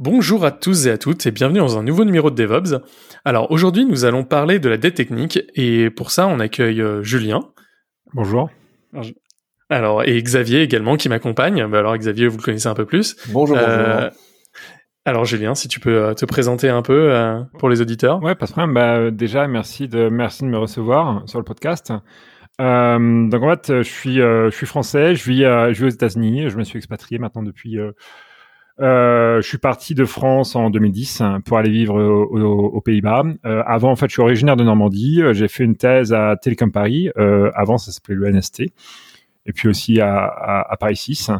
Bonjour à tous et à toutes et bienvenue dans un nouveau numéro de DevOps. Alors aujourd'hui nous allons parler de la dette technique et pour ça on accueille euh, Julien. Bonjour. Alors et Xavier également qui m'accompagne. Bah, alors Xavier vous le connaissez un peu plus. Bonjour. Euh, bonjour. alors Julien si tu peux euh, te présenter un peu euh, pour les auditeurs. Ouais, pas de problème. Bah, déjà merci de merci de me recevoir sur le podcast. Euh, donc en fait je suis euh, je suis français, je vis euh, je vis aux États-Unis, je me suis expatrié maintenant depuis euh, je suis parti de France en 2010 hein, pour aller vivre au- au- aux Pays-Bas. Euh, avant, en fait, je suis originaire de Normandie. Euh, J'ai fait une thèse à Télécom Paris. Euh, avant, ça s'appelait l'ENST. Et puis aussi à, à, à Paris 6.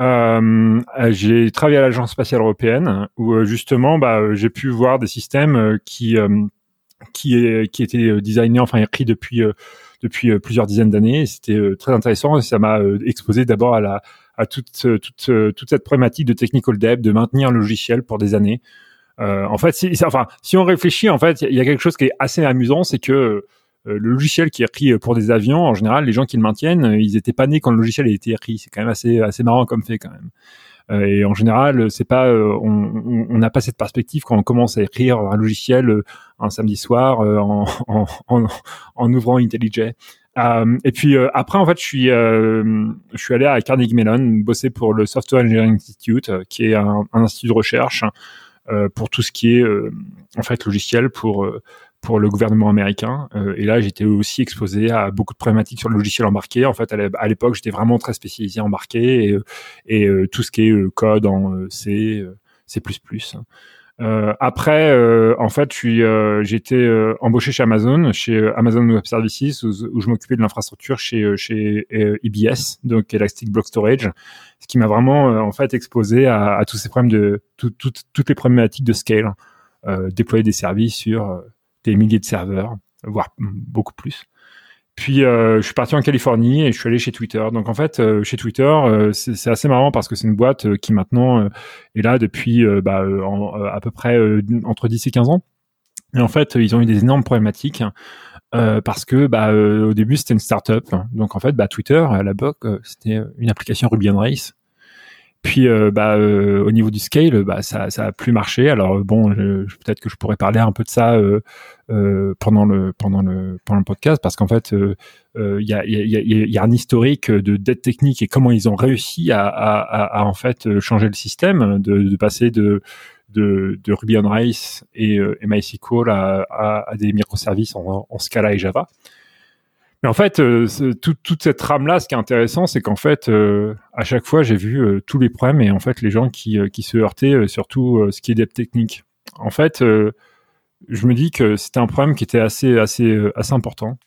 Euh, j'ai travaillé à l'Agence spatiale européenne où euh, justement, bah, j'ai pu voir des systèmes qui qui, qui étaient designés, enfin écrits depuis depuis plusieurs dizaines d'années. C'était très intéressant. et Ça m'a exposé d'abord à la à toute, euh, toute, euh, toute cette problématique de technical debt, de maintenir le logiciel pour des années. Euh, en fait, si, enfin, si on réfléchit, en fait, il y a quelque chose qui est assez amusant, c'est que euh, le logiciel qui est écrit pour des avions, en général, les gens qui le maintiennent, ils étaient pas nés quand le logiciel a été écrit. C'est quand même assez, assez marrant comme fait quand même. Et en général, c'est pas, on n'a pas cette perspective quand on commence à écrire un logiciel un samedi soir en, en, en, en ouvrant IntelliJ. Euh, et puis euh, après, en fait, je suis, euh, je suis allé à Carnegie Mellon bosser pour le Software Engineering Institute, euh, qui est un, un institut de recherche euh, pour tout ce qui est en fait logiciel pour pour le gouvernement américain. Et là, j'étais aussi exposé à beaucoup de problématiques sur le logiciel embarqué. En fait, à l'é- à l'époque, j'étais vraiment très spécialisé embarqué et, et tout ce qui est code en C, C++. Euh, après, euh, en fait, euh, j'ai été euh, embauché chez Amazon, chez euh, Amazon Web Services, où, je m'occupais de l'infrastructure chez euh, chez EBS, donc Elastic Block Storage, ce qui m'a vraiment en fait exposé à, à tous ces problèmes de tout- tout- toutes les problématiques de scale, euh, déployer des services sur des milliers de serveurs, voire beaucoup plus. Puis euh, je suis parti en Californie et je suis allé chez Twitter. Donc en fait, euh, chez Twitter, euh, c'est assez marrant parce que c'est une boîte euh, qui maintenant euh, est là depuis euh, bah, à peu près entre 10 et 15 ans. Et en fait, ils ont eu des énormes problématiques parce que bah, au début c'était une startup. Donc en fait, bah, Twitter à la BOC, c'était une application Ruby on Rails. Puis euh, bah, euh, au niveau du scale, bah, ça, ça a plus marché. Alors euh, bon, peut-être que je pourrais parler un peu de ça euh, euh, pendant le pendant le pendant le podcast parce qu'en fait, euh, il y, a, y, a, y a- y a un historique de dette technique et comment ils ont réussi à, à, à, en fait changer le système, de, de passer de de, de Ruby on Rails et, MySQL à, des microservices en Scala et Java. Mais en fait, euh, toute cette trame-là, ce qui est intéressant, c'est qu'en fait, euh, à chaque fois, j'ai vu euh, tous les problèmes et en fait, les gens qui, qui se heurtaient, surtout ce qui est dev technique. En fait, je me dis que c'était un problème qui était assez, assez, assez important.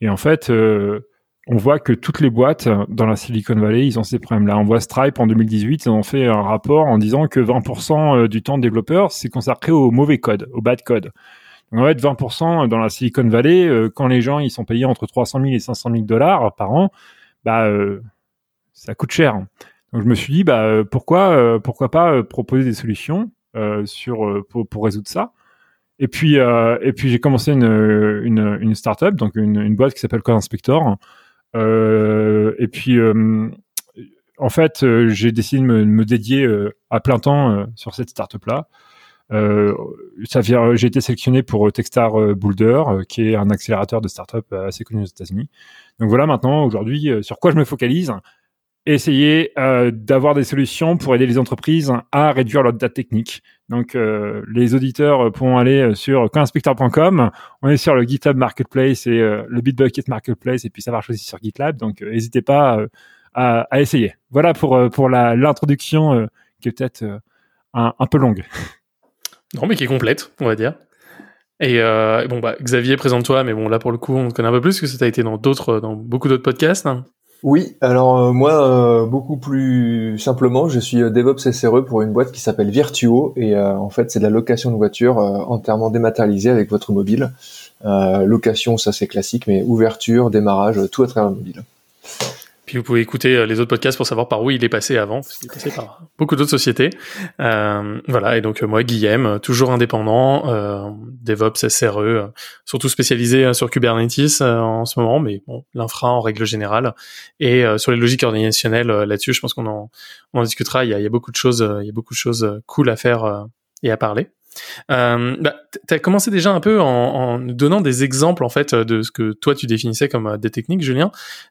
Et en fait, on voit que toutes les boîtes dans la Silicon Valley, ils ont ces problèmes-là. On voit Stripe en 2018, ils ont fait un rapport en disant que 20% du temps de développeur, c'est consacré au mauvais code, au bad code. Donc, en fait, 20% dans la Silicon Valley, euh, quand les gens ils sont payés entre 300 000 et 500 000 dollars par an, bah euh, ça coûte cher. Donc je me suis dit bah euh, pourquoi pourquoi pas proposer des solutions sur pour, résoudre ça. Et puis et puis j'ai commencé une une startup donc une, boîte qui s'appelle Code Inspector. Et puis en fait j'ai décidé de me, de me dédier à plein temps sur cette startup là. Euh, j'ai été sélectionné pour euh, Techstar euh, Boulder, qui est un accélérateur de start-up assez connu aux États-Unis. Donc voilà, maintenant, aujourd'hui, sur quoi je me focalise Essayer d'avoir des solutions pour aider les entreprises à réduire leur dette technique. Donc, les auditeurs pourront aller sur coinspector.com. On est sur le GitHub Marketplace et le Bitbucket Marketplace, et puis ça marche aussi sur GitLab. Donc, n'hésitez pas à, essayer. Voilà pour pour l'introduction qui est peut-être un peu longue. Non, mais qui est complète, on va dire. Et euh, bon, bah, Xavier, présente-toi, mais bon, là, pour le coup, on te connaît un peu plus, que ça a été dans d'autres, dans beaucoup d'autres podcasts. hein. Oui, alors euh, moi, euh, beaucoup plus simplement, je suis euh, DevOps SRE pour une boîte qui s'appelle Virtuo et euh, en fait c'est de la location de voitures euh, entièrement dématérialisée avec votre mobile. Euh, location, ça c'est classique, mais ouverture, démarrage, tout à travers le mobile. Puis vous pouvez écouter euh, les autres podcasts pour savoir par où il est passé avant, parce qu'il est passé par beaucoup d'autres sociétés. Euh, voilà, et donc euh, moi, Guillaume, euh, toujours indépendant, euh, DevOps, SRE, surtout spécialisé sur Kubernetes en ce moment, mais bon, l'infra en règle générale. Et sur les logiques organisationnelles, là-dessus, je pense qu'on en, on en discutera. Il y, a, il y a beaucoup de choses, il y a beaucoup de choses cool à faire et à parler. Euh, bah, tu as commencé déjà un peu en, en donnant des exemples en fait de ce que toi tu définissais comme euh, des techniques, Julien.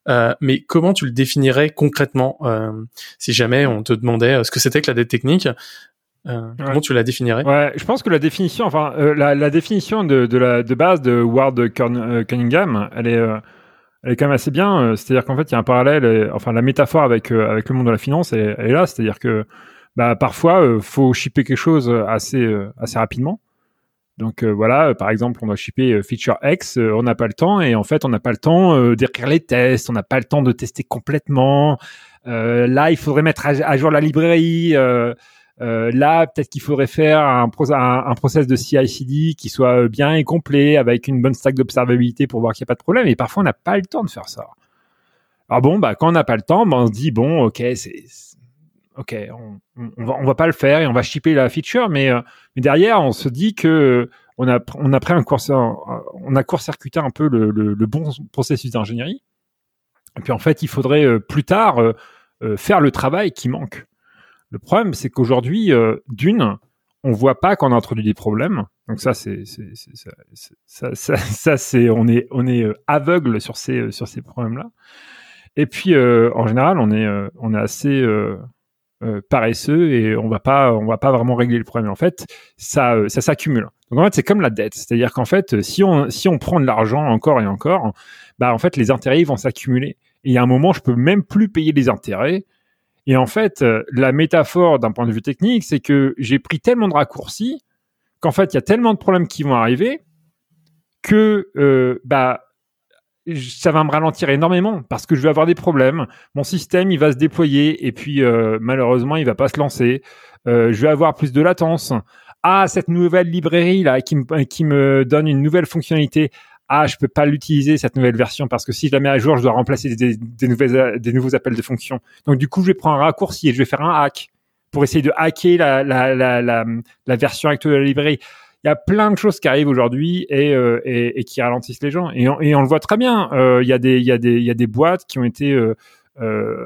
Euh, mais comment tu le définirais concrètement euh, si jamais on te demandait euh, ce que c'était que la dette technique euh, Comment tu la définirais? Ouais, je pense que la définition, enfin, euh, la, la définition de, de, la, de base de Ward Cun- euh, Cunningham, elle est, euh, elle est quand même assez bien. euh, C'est-à-dire qu'en fait, il y a un parallèle, euh, enfin, la métaphore avec, euh, avec le monde de la finance, elle, elle est là. C'est-à-dire que bah, parfois, euh, faut shipper quelque chose assez, euh, assez rapidement. Donc euh, voilà, euh, par exemple, on doit shipper euh, feature X, euh, on n'a pas le temps, et en fait, on n'a pas le temps euh, d'écrire les tests, on n'a pas le temps de tester complètement. Euh, là, il faudrait mettre à, jour la librairie. euh, euh, là, peut-être qu'il faudrait faire un, un, process de CI/CD qui soit euh, bien et complet, avec une bonne stack d'observabilité pour voir qu'il n'y a pas de problème. Et parfois, on n'a pas le temps de faire ça. Alors bon, bah, quand on n'a pas le temps, bah, on se dit bon, ok, c'est- ok, on, on, va pas le faire et on va shipper la feature, mais, euh, derrière, on se dit que euh, on a on a pris un court on a court-circuité un peu le, bon processus d'ingénierie. Et puis en fait, il faudrait euh, plus tard euh, euh, faire le travail qui manque. Le problème, c'est qu'aujourd'hui, euh, d'une, on voit pas qu'on a introduit des problèmes. Donc ça, on est euh, aveugle sur ces euh, sur ces problèmes-là. Et puis euh, en général, on est euh, assez euh, euh, paresseux et on va pas on va pas vraiment régler le problème. En fait, ça euh, ça s'accumule. Donc en fait, c'est comme la dette, c'est-à-dire qu'en fait, si on si on prend de l'argent encore et encore, bah en fait, les intérêts vont s'accumuler. Et a un moment, je peux même plus payer les intérêts. Et en fait, euh, la métaphore d'un point de vue technique, c'est que j'ai pris tellement de raccourcis qu'en fait, il y a tellement de problèmes qui vont arriver que bah ça va me ralentir énormément parce que je vais avoir des problèmes. Mon système, il va se déployer et puis euh, malheureusement, il va pas se lancer. Euh, je vais avoir plus de latence. Ah, cette nouvelle librairie là qui me, qui me donne une nouvelle fonctionnalité. Ah, je peux pas l'utiliser cette nouvelle version parce que si je la mets à jour, je dois remplacer des, des, nouvelles, des nouveaux appels de fonction. Donc du coup, je vais prendre un raccourci et je vais faire un hack pour essayer de hacker la, la, la, la version actuelle de la librairie il y a plein de choses qui arrivent aujourd'hui et, euh, et, et qui ralentissent les gens. Et on, et on le voit très bien. Euh, Il y, a des- y, a des- y a des boîtes qui ont été euh, euh,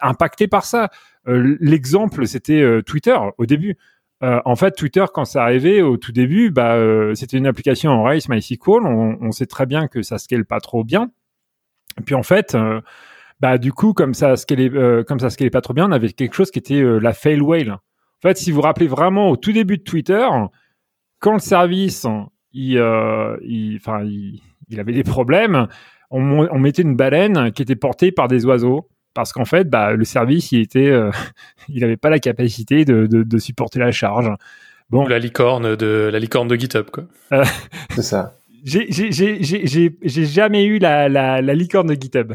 impactées par ça. Euh, L'exemple, c'était euh, Twitter au début. Euh, en fait, Twitter, quand c'est arrivé au tout début, bah, euh, c'était une application en Race MySQL. On, on sait très bien que ça scale pas trop bien. Puis en fait, euh, bah du coup, comme ça scalait, euh, comme ça pas trop bien, on avait quelque chose qui était euh, la fail whale. En fait, si vous vous rappelez vraiment au tout début de Twitter, quand le service, il, euh, il, enfin, il, il avait des problèmes, on, mettait une baleine qui était portée par des oiseaux. Parce qu'en fait, bah, le service, il était, euh, il avait pas la capacité de, de, de supporter la charge. Bon, la licorne de la licorne de GitHub, quoi. euh, C'est ça. j'ai jamais eu la, la, la licorne de GitHub.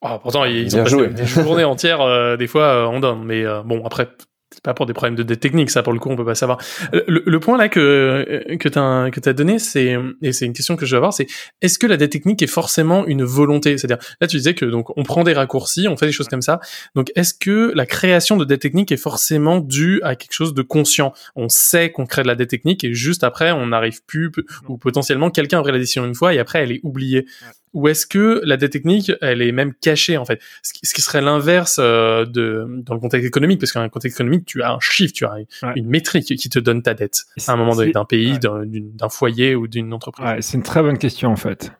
Oh, pourtant, ils Bien ont passé joué. des journées entières, euh, des fois, euh, on donne. Mais euh, bon, après, c'est pas pour des problèmes de dette technique, ça, pour le coup, on peut pas savoir. Le, le point là que que t'as que t'as donné, c'est et c'est une question que je vais avoir, c'est est-ce que la dette technique est forcément une volonté? C'est-à-dire, là, tu disais que donc on prend des raccourcis, on fait des choses comme ça. Donc, est-ce que la création de dette technique est forcément due à quelque chose de conscient? On sait qu'on crée de la dette technique et juste après, on n'arrive plus ou potentiellement quelqu'un a pris la décision une fois et après, elle est oubliée. Ou est-ce que la dette technique, elle est même cachée en fait? Ce qui, serait l'inverse euh, de dans le contexte économique, parce qu'un contexte économique, tu as un chiffre, tu as une, Ouais. une métrique qui te donne ta dette à un moment donné d'un pays, ouais. d'un- foyer ou d'une entreprise. Ouais, c'est une très bonne question en fait.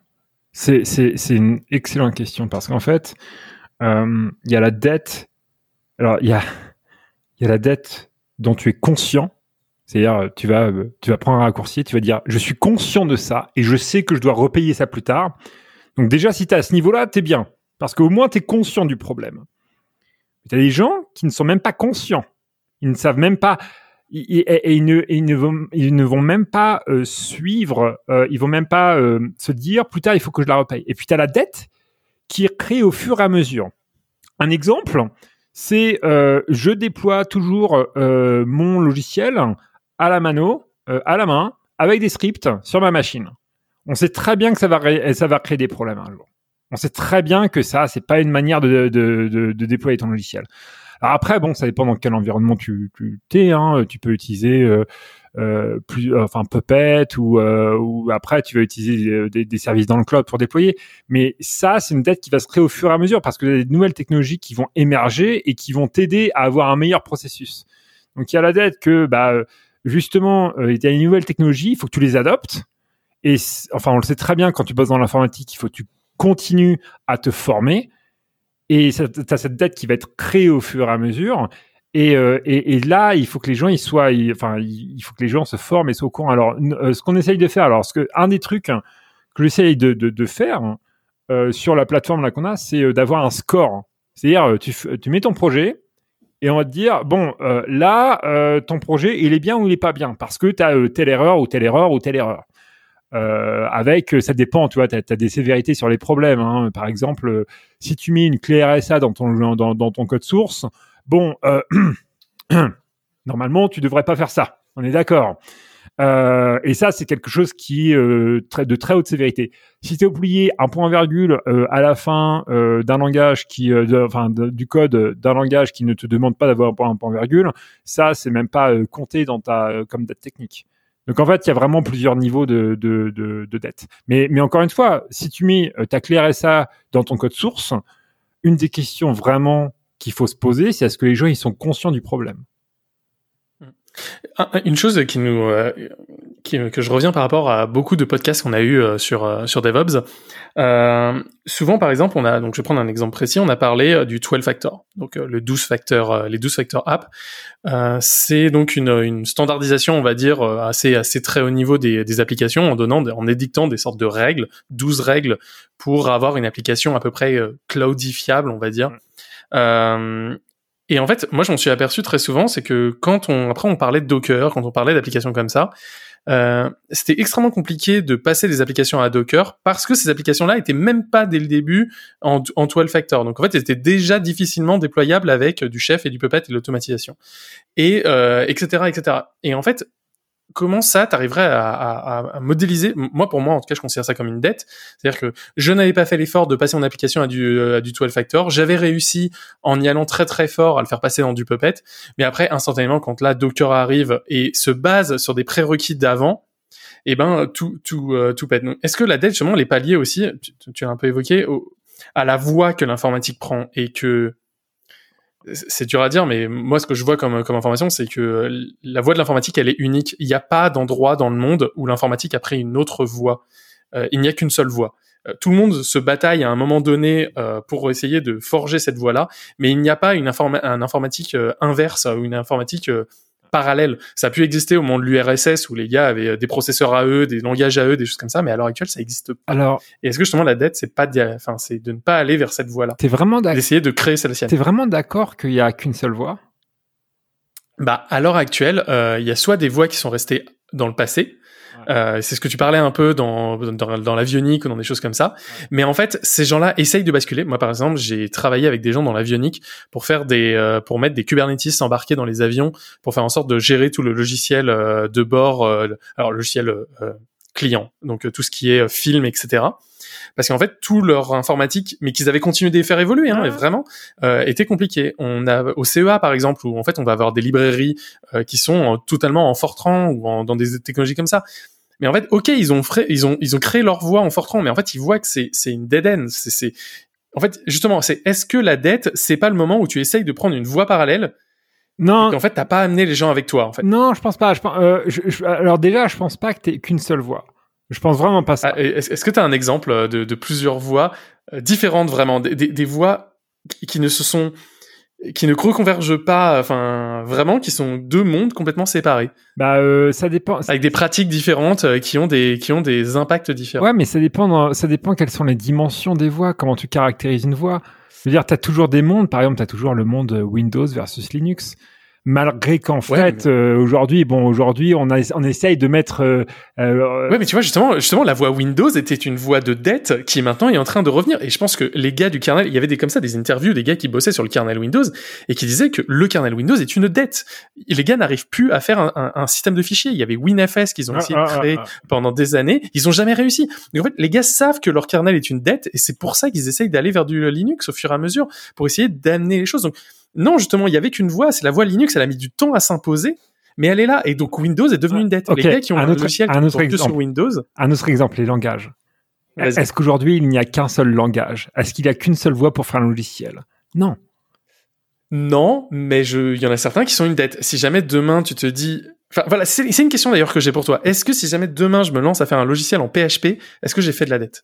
C'est une excellente question parce qu'en fait, euh, il y a la dette. Alors il y a il y a la dette dont tu es conscient. C'est-à-dire, euh, tu vas euh, tu vas prendre un raccourci, tu vas dire, je suis conscient de ça et je sais que je dois repayer ça plus tard. Donc déjà, si tu à ce niveau-là, t'es bien parce qu'au moins tu es conscient du problème. Tu as des gens qui ne sont même pas conscients. Ils ne savent même pas. et, ils, ne, vont, même pas euh, suivre, euh, ils vont même pas euh, se dire plus tard il faut que je la repaye. Et puis tu la dette qui est au fur et à mesure. Un exemple, c'est je déploie toujours mon logiciel à la mano, à la main, avec des scripts sur ma machine. On sait très bien que ça va, créer des problèmes un jour. On sait très bien que ça, c'est pas une manière de, de, déployer ton logiciel. Alors après, bon, ça dépend dans quel environnement tu, tu es. Hein. Tu peux utiliser euh, euh, plus, enfin Puppet ou, euh, ou après tu vas utiliser des, des, services dans le cloud pour déployer. Mais ça, c'est une dette qui va se créer au fur et à mesure parce que y a des nouvelles technologies qui vont émerger et qui vont t'aider à avoir un meilleur processus. Donc il y a la dette que bah justement il y a une nouvelle technologie, il faut que tu les adoptes. Et enfin, on le sait très bien quand tu bosses dans l'informatique, il faut que tu continues à te former. Et tu as cette dette qui va être créée au fur et à mesure. Et, euh, là, il faut que les gens ils soient, enfin, il faut que les gens se forment et soient au courant. Alors, euh, ce qu'on essaye de faire, alors, ce que un des trucs que j'essaye de, de, faire euh, sur la plateforme là qu'on a, c'est d'avoir un score. C'est-à-dire, tu, mets ton projet et on va te dire, bon, là, ton projet, il est bien ou il est pas bien parce que tu as telle erreur ou telle erreur ou telle erreur. Euh, avec, ça dépend, tu vois, tu as, des sévérités sur les problèmes. Hein. Par exemple, euh, si tu mets une clé RSA dans ton, code source, bon, euh, normalement, tu devrais pas faire ça. On est d'accord. Euh, et ça, c'est quelque chose qui euh, de très haute sévérité. Si tu as oublié un point virgule euh, à la fin d'un langage qui, enfin, du code d'un langage qui ne te demande pas d'avoir un point virgule, ça, c'est même pas compté dans ta comme date technique. Donc en fait, il y a vraiment plusieurs niveaux de, de, de, de dette. Mais, mais encore une fois, si tu mets euh, ta clé RSA dans ton code source, une des questions vraiment qu'il faut se poser, c'est est-ce que les gens ils sont conscients du problème? Une chose qui nous, euh, qui, que je reviens par rapport à beaucoup de podcasts qu'on a eu euh, sur euh, sur DevOps. souvent, par exemple, on a donc je vais prendre un exemple précis. On a parlé du 12 factor, donc le 12 factor, les 12 factor app. c'est donc une, une standardisation, on va dire, assez assez très haut niveau des, des applications, en donnant, en édictant des sortes de règles, 12 règles pour avoir une application à peu près cloudifiable, on va dire. Euh, et en fait, moi, je m'en suis aperçu très souvent, c'est que quand on, après, on parlait de Docker, quand on parlait d'applications comme ça, euh, c'était extrêmement compliqué de passer des applications à Docker parce que ces applications-là étaient même pas dès le début en, en 12 factor. Donc en fait, elles étaient déjà difficilement déployables avec du chef et du puppet et l'automatisation. Et euh, etc. etc. Et en fait, comment ça t'arriverais à, à, à, modéliser Moi, pour moi, en tout cas, je considère ça comme une dette. C'est-à-dire que je n'avais pas fait l'effort de passer mon application à du, euh, à du 12 factor. J'avais réussi en y allant très très fort à le faire passer dans du Puppet. Mais après, instantanément, quand là, Docker arrive et se base sur des prérequis d'avant, eh ben, tout, tout, euh, tout pète. Est-ce que la dette, justement, pas liée aussi, tu, tu as un peu évoqué, au, à la voie que l'informatique prend et que c'est dur à dire, mais moi, ce que je vois comme, comme information, c'est que la voie de l'informatique, elle est unique. Il n'y a pas d'endroit dans le monde où l'informatique a pris une autre voie. Euh, il n'y a qu'une seule voie. Euh, tout le monde se bataille à un moment donné euh, pour essayer de forger cette voie-là, mais il n'y a pas une un informatique inverse ou une informatique parallèle. Ça a pu exister au moment de l'URSS où les gars avaient euh, des processeurs à eux, des langages à eux, des choses comme ça, mais à l'heure actuelle, ça existe pas. Alors, et est-ce que justement la dette, c'est pas, enfin, c'est de ne pas aller vers cette voie-là? T'es vraiment d'accord. D'essayer de créer celle-ci. T'es vraiment d'accord qu'il y a qu'une seule voie? Bah, à l'heure actuelle, euh, il y a soit des voies qui sont restées dans le passé, euh, c'est ce que tu parlais un peu dans, dans, dans l'avionique ou dans des choses comme ça. Mais en fait, ces gens-là essayent de basculer. Moi, par exemple, j'ai travaillé avec des gens dans l'avionique pour faire des, euh, pour mettre des Kubernetes embarqués dans les avions pour faire en sorte de gérer tout le logiciel euh, de bord, alors logiciel client, donc tout ce qui est film, etc parce qu'en fait tout leur informatique, mais qu'ils avaient continué de les faire évoluer, hein, vraiment, euh, était compliqué. On a au CEA par exemple où en fait on va avoir des librairies qui sont totalement en Fortran ou en, dans des technologies comme ça. Mais en fait, ok, ils ont, ils ont, ils ont créé leur voie en Fortran, mais en fait, ils voient que c'est, une dead end. C'est, en fait, justement, c'est, est-ce que la dette, c'est pas le moment où tu essayes de prendre une voie parallèle non. En fait, t'as pas amené les gens avec toi, en fait? Non, je pense pas. Je, euh, je, alors déjà, je pense pas que t'aies qu'une seule voie. Je pense vraiment pas ça. Ah, est-ce que t'as un exemple de, de plusieurs voies euh, différentes, vraiment, des, des, des voies qui ne se sont qui ne convergent pas, enfin vraiment, qui sont deux mondes complètement séparés. Bah euh, ça dépend. Avec des pratiques différentes euh, qui ont des qui ont des impacts différents. Ouais, mais ça dépend. Ça dépend quelles sont les dimensions des voix, comment tu caractérises une voix. Je veux dire, t'as toujours des mondes. Par exemple, t'as toujours le monde Windows versus Linux. Malgré qu'en Ouais, fait euh, aujourd'hui bon aujourd'hui on a on essaye de mettre euh, euh, Ouais, mais tu vois, justement, justement, la voix Windows était une voix de dette qui maintenant est en train de revenir. Et je pense que les gars du kernel, il y avait des comme ça, des interviews des gars qui bossaient sur le kernel Windows et qui disaient que le kernel Windows est une dette. Et les gars n'arrivent plus à faire un, un- un système de fichiers. Il y avait WinFS qu'ils ont Ah, essayé ah, de créer ah, ah. pendant des années. Ils ont jamais réussi. Donc en fait, les gars savent que leur kernel est une dette et c'est pour ça qu'ils essayent d'aller vers du Linux au fur et à mesure pour essayer d'amener les choses. Donc non, justement, il y avait qu'une voix, c'est la voix Linux. Elle a mis du temps à s'imposer. Mais elle est là, et donc Windows est devenu une dette. Les gars qui ont un autre- logiciel un qui autre que sur exemple. Windows, un autre exemple les langages est-ce qu'aujourd'hui il n'y a qu'un seul langage? Est-ce qu'il y a qu'une seule voix pour faire un logiciel? Non Non, mais il y en a certains qui sont une dette. Si jamais demain tu te dis, enfin voilà, c'est une question d'ailleurs que j'ai pour toi. Est-ce que si jamais demain je me lance à faire un logiciel en PHP, est-ce que j'ai fait de la dette?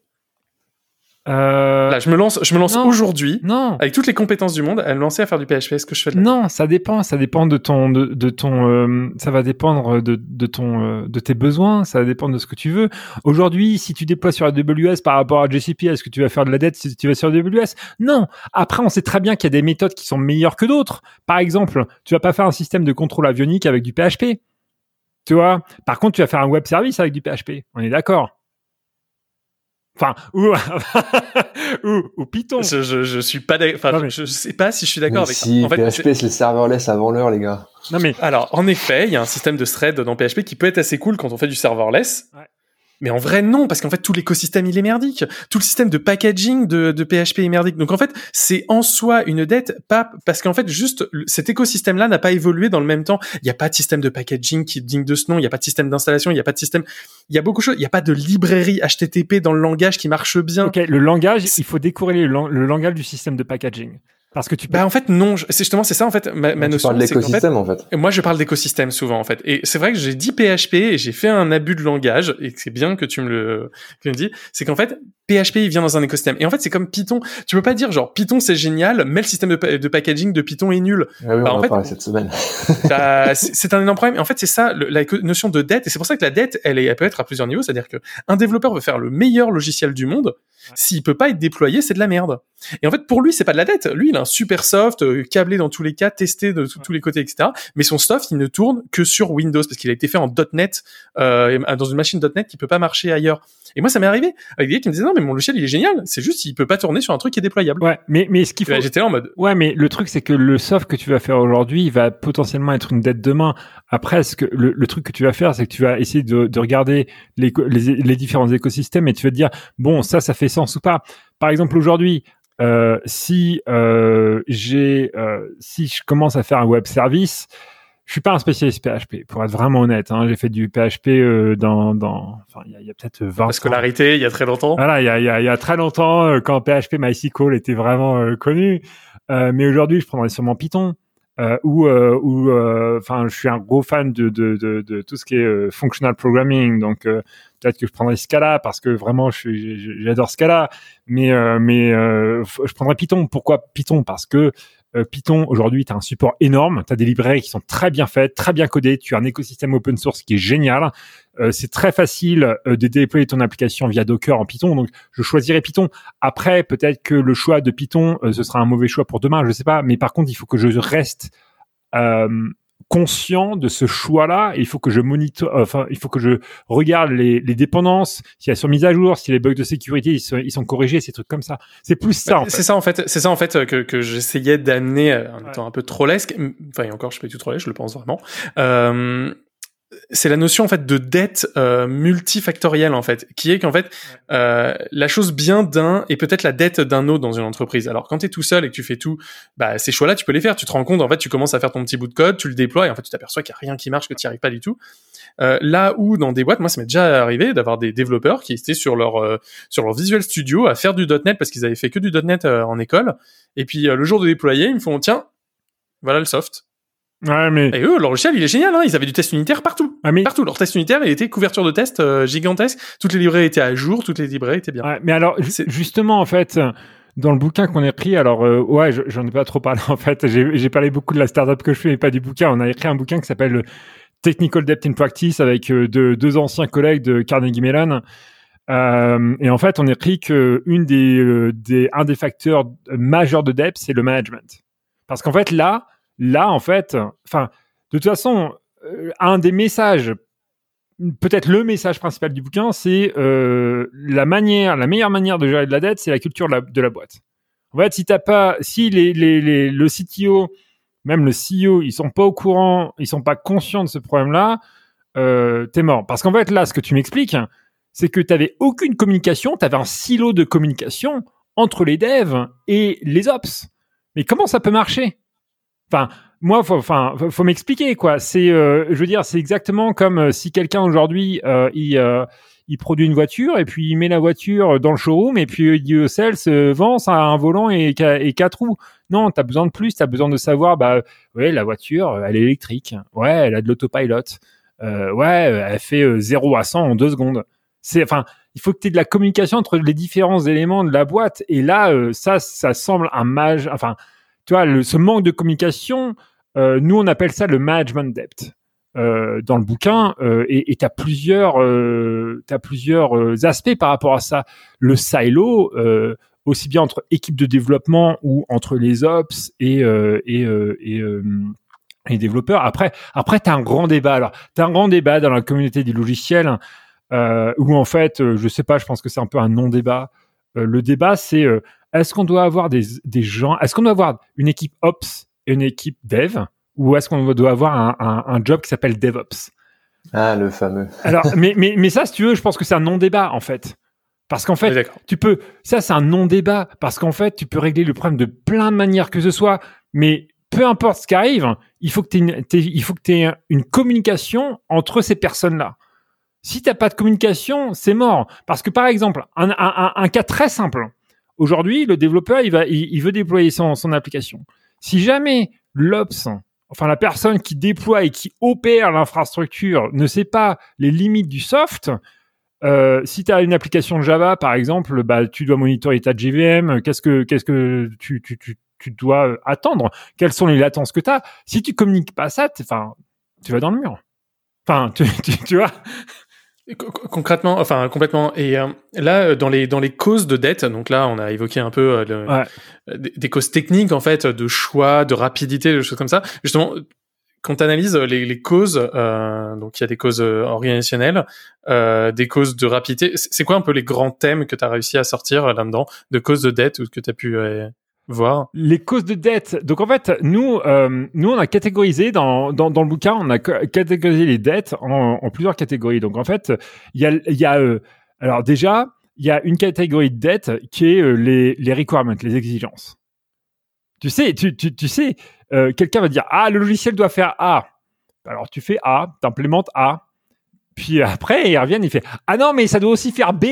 Euh, Là, je me lance, je me lance aujourd'hui non avec toutes les compétences du monde à me lancer à faire du PHP. Est-ce que je fais de la Non, ça dépend. Ça dépend de ton, de, de ton, euh, ça va dépendre de, de ton, euh, de tes besoins. Ça va dépendre de ce que tu veux. Aujourd'hui, si tu déploies sur AWS par rapport à GCP, est-ce que tu vas faire de la dette si tu vas sur AWS Non. Après, on sait très bien qu'il y a des méthodes qui sont meilleures que d'autres. Par exemple, tu vas pas faire un système de contrôle avionique avec du PHP. Tu vois? Par contre, tu vas faire un web service avec du PHP. On est d'accord. Enfin, ou, ou, ou Python. je, je, je suis pas, enfin, mais- je, sais pas si je suis d'accord Mais avec si, ça. En fait, PHP, c'est le serverless avant l'heure, les gars. Non mais Alors, en effet, il y a un système de thread dans PHP qui peut être assez cool quand on fait du serverless. Ouais. Mais en vrai, non, parce qu'en fait, tout l'écosystème, il est merdique. Tout le système de packaging de, de PHP est merdique. Donc, en fait, c'est en soi une dette, pas, parce qu'en fait, juste, cet écosystème-là n'a pas évolué dans le même temps. Il n'y a pas de système de packaging qui est digne de ce nom. Il n'y a pas de système d'installation. Il n'y a pas de système, il y a beaucoup de choses. Il n'y a pas de librairie HTTP dans le langage qui marche bien. Ok, le langage, il faut le, lang- le langage du système de packaging. Parce que tu peux. Bah, en fait, non. je- C'est justement, c'est ça, en fait, ma, ma tu notion. parles qu'en fait, l'écosystème, en fait. Moi, je parle d'écosystème souvent, en fait. Et c'est vrai que j'ai dit PHP et j'ai fait un abus de langage, et que c'est bien que tu me le, que tu me dis. C'est qu'en fait, PHP, il vient dans un écosystème. Et en fait, c'est comme Python. Tu peux pas dire, genre, Python, c'est génial, mais le système de, pa- de packaging de Python est nul. Ah oui, Bah, on en en fait, cette semaine. Bah, c'est un énorme problème. Et en fait, c'est ça, le- la notion de dette. Et c'est pour ça que la dette, elle, est, elle peut être à plusieurs niveaux. C'est-à-dire que un développeur veut faire le meilleur logiciel du monde. S'il peut pas être déployé, c'est de la merde. Et en fait, pour lui, c'est pas de la dette. Lui, il a un super soft, euh, câblé dans tous les cas, testé de tous les côtés, etc. Mais son soft, il ne tourne que sur Windows parce qu'il a été fait en .NET, euh, et- dans une machine .NET qui peut pas marcher ailleurs. Et moi, ça m'est arrivé avec des gars qui me disaient non, mais mon logiciel, il est génial. C'est juste, il peut pas tourner sur un truc qui est déployable. Ouais, mais, mais ce qu'il faut. J'étais en mode, Ouais, mais le truc, c'est que le soft que tu vas faire aujourd'hui, il va potentiellement être une dette demain. Après, ce que, le, le truc que tu vas faire, c'est que tu vas essayer de, de regarder les, les, les différents écosystèmes et tu vas te dire, bon, ça, ça fait sens ou pas. Par exemple, aujourd'hui, euh, si euh, j'ai, euh, si je commence à faire un web service, je suis pas un spécialiste PHP, pour être vraiment honnête. Hein, j'ai fait du PHP dans, dans, enfin, il y a, il y a peut-être 20 la scolarité, il y a très longtemps. Voilà, il y a, y, a, y a très longtemps, quand PHP MySQL était vraiment connu. Mais aujourd'hui, je prendrais sûrement Python. Euh, ou, euh, euh, enfin, je suis un gros fan de, de, de, de tout ce qui est euh, functional programming. Donc, euh, peut-être que je prendrais Scala parce que vraiment, j'adore Scala. Mais, euh, mais euh, je prendrais Python. Pourquoi Python? Parce que euh, Python, aujourd'hui, tu as un support énorme. Tu as des librairies qui sont très bien faites, très bien codées. Tu as un écosystème open source qui est génial. Euh, c'est très facile euh, de déployer ton application via Docker en Python. Donc, je choisirais Python. Après, peut-être que le choix de Python, euh, ce sera un mauvais choix pour demain, je sais pas. Mais par contre, il faut que je reste euh, conscient de ce choix-là. Il faut que je monite, enfin, il faut que je regarde les, les dépendances, si elles sont mises à jour, si les bugs de sécurité ils sont, ils sont corrigés, ces trucs comme ça. C'est plus ça. Bah, en fait. C'est ça en fait, c'est ça en fait que, que j'essayais d'amener euh, en étant un peu trollesque. Enfin, et encore, je suis pas du tout trollesque, je le pense vraiment. Euh, c'est la notion en fait de dette euh, multifactorielle en fait, qui est qu'en fait euh, la chose bien d'un est peut-être la dette d'un autre dans une entreprise. Alors quand tu es tout seul et que tu fais tout, bah ces choix-là tu peux les faire. Tu te rends compte en fait, tu commences à faire ton petit bout de code, tu le déploies et en fait tu t'aperçois qu'il y a rien qui marche, que tu n'y arrives pas du tout. Euh, là où dans des boîtes, moi ça m'est déjà arrivé d'avoir des développeurs qui étaient sur leur euh, sur leur Visual Studio à faire du .NET parce qu'ils avaient fait que du .NET euh, en école. Et puis euh, le jour de déployer, ils me font tiens, voilà le soft. Ouais, mais, Et eux, leur logiciel, il est génial. Hein ils avaient du test unitaire partout. ah, mais, Partout, leur test unitaire, il était couverture de test euh, gigantesque. Toutes les librairies étaient à jour, toutes les librairies étaient bien. ouais, mais alors, justement, en fait, dans le bouquin qu'on a écrit, alors, euh, ouais, je- j'en ai pas trop parlé, en fait. J'ai parlé beaucoup de la startup que je fais, mais pas du bouquin. On a écrit un bouquin qui s'appelle Technical Debt in Practice avec euh, deux, deux anciens collègues de Carnegie Mellon. Euh, et en fait, on écrit que une des, euh, des, un des facteurs majeurs de dette, c'est le management. Parce qu'en fait, là, là, en fait, enfin, de toute façon, euh, un des messages, peut-être le message principal du bouquin, c'est euh, la manière, la meilleure manière de gérer de la dette, c'est la culture de la, boîte. En fait, si t'as pas, si le CTO, même le CEO, ils sont pas au courant, ils sont pas conscients de ce problème-là, euh, t'es mort. Parce qu'en fait, là, ce que tu m'expliques, c'est que t'avais aucune communication, t'avais un silo de communication entre les devs et les ops. Mais comment ça peut marcher? Enfin, moi, faut, enfin, faut, m'expliquer quoi. C'est, euh, je veux dire, c'est exactement comme euh, si quelqu'un aujourd'hui, euh, il, euh, il produit une voiture et puis il met la voiture dans le showroom et puis il dit sales, vend ça a un volant et, quatre roues. Non, t'as besoin de plus. T'as besoin de savoir, bah, ouais, la voiture, elle est électrique. Ouais, elle a de l'autopilot. ouais, elle fait 0 à 100 en deux secondes. C'est, enfin, il faut que tu aies de la communication entre les différents éléments de la boîte. Et là, ça, ça semble un mage. Enfin, tu vois, ce manque de communication, euh, nous on appelle ça le management debt. Euh, dans le bouquin euh, et tu as plusieurs, plusieurs aspects par rapport à ça. Le silo, aussi bien entre équipes de développement ou entre les ops et, les développeurs. Après, après tu as un grand débat. Alors, tu as un grand débat dans la communauté du logiciel où en fait, je sais pas, je pense que c'est un peu un non-débat. le débat, c'est est-ce qu'on doit avoir des, des gens, est-ce qu'on doit avoir une équipe ops et une équipe dev, ou est-ce qu'on doit avoir un, un, un job qui s'appelle DevOps? Ah, le fameux. Alors, mais, mais, mais ça, si tu veux, je pense que c'est un non-débat, en fait. Parce qu'en fait, tu peux, ça, c'est un non-débat, parce qu'en fait, tu peux régler le problème de plein de manières que ce soit, mais peu importe ce qui arrive, il faut que tu aies, il faut que aies une communication entre ces personnes-là. Si t'as pas de communication, c'est mort. Parce que par exemple, un, un, un cas très simple, Aujourd'hui, le développeur, il, veut déployer son, application. Si jamais l'ops, enfin la personne qui déploie et qui opère l'infrastructure ne sait pas les limites du soft, euh, si tu as une application Java, par exemple, bah, tu dois monitorer ta JVM, qu'est-ce que, tu dois attendre, quelles sont les latences que tu as. Si tu communiques pas ça, enfin, tu vas dans le mur. Enfin, tu, tu, tu vois? Concrètement, enfin complètement. Et euh, là, euh, dans les dans les causes de dette, donc là, on a évoqué un peu euh, des, causes techniques en fait, de choix, de rapidité, de choses comme ça. Justement, quand tu analyses les, les causes, donc il y a des causes organisationnelles, des causes de rapidité. C'est quoi un peu les grands thèmes que tu as réussi à sortir là-dedans, de causes de dette ou que tu as pu voir Les causes de dette. Donc en fait, nous, euh, nous on a catégorisé dans, dans, dans, le bouquin, on a catégorisé les dettes en, plusieurs catégories. Donc en fait, il y a, y a euh, alors déjà, il y a une catégorie de dette qui est euh, les, les requirements, les exigences. Tu sais, tu, tu, tu sais, euh, quelqu'un va dire ah le logiciel doit faire A. Alors tu fais A, tu implémentes A. Puis après, il revient, il fait ah non mais ça doit aussi faire B.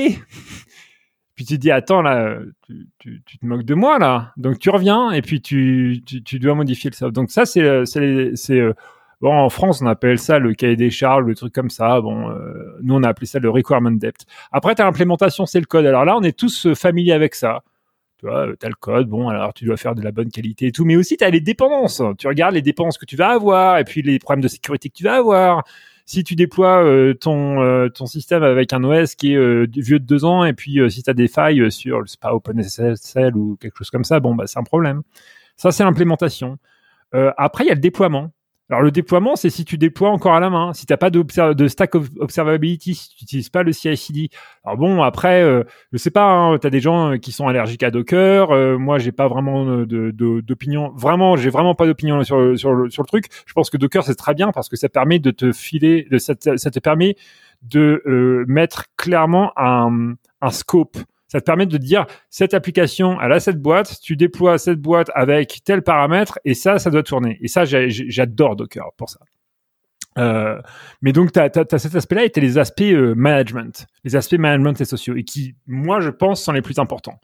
Puis tu te dis, attends, là, tu, tu, te moques de moi, là. Donc tu reviens et puis tu, tu, dois modifier le soft. Donc ça, c'est, c'est, c'est euh, bon, en France, on appelle ça le cahier des charges, le truc comme ça. Bon, euh, nous, on a appelé ça le requirement depth. Après, tu as l'implémentation, c'est le code. Alors là, on est tous euh, familiers avec ça. Tu vois, as le code, bon, alors tu dois faire de la bonne qualité et tout. Mais aussi, tu as les dépendances. Tu regardes les dépenses que tu vas avoir et puis les problèmes de sécurité que tu vas avoir si tu déploies euh, ton euh, ton système avec un OS qui est euh, vieux de deux ans et puis si tu as des failles sur je sais pas OpenSSL ou quelque chose comme ça, bon bah c'est un problème. Ça c'est l'implémentation. après il y a le déploiement. Alors le déploiement, c'est si tu déploies encore à la main, si t'as pas de stack observability, si tu n'utilises pas le CI/CD. Alors bon, après, euh, je sais pas, hein, tu as des gens euh, qui sont allergiques à Docker. Euh, moi, j'ai pas vraiment d'opinion. De, vraiment, j'ai vraiment pas d'opinion sur, le, truc. Je pense que Docker c'est très bien parce que ça permet de te filer, ça, te permet de euh, mettre clairement un scope ça te permet de dire cette application, elle a cette boîte, tu déploies cette boîte avec tel paramètre et ça, ça doit tourner. Et ça, j'adore Docker pour ça. Euh, mais donc, tu as, cet aspect-là et tu as les aspects euh, management, les aspects management et sociaux, et qui, moi, je pense, sont les plus importants.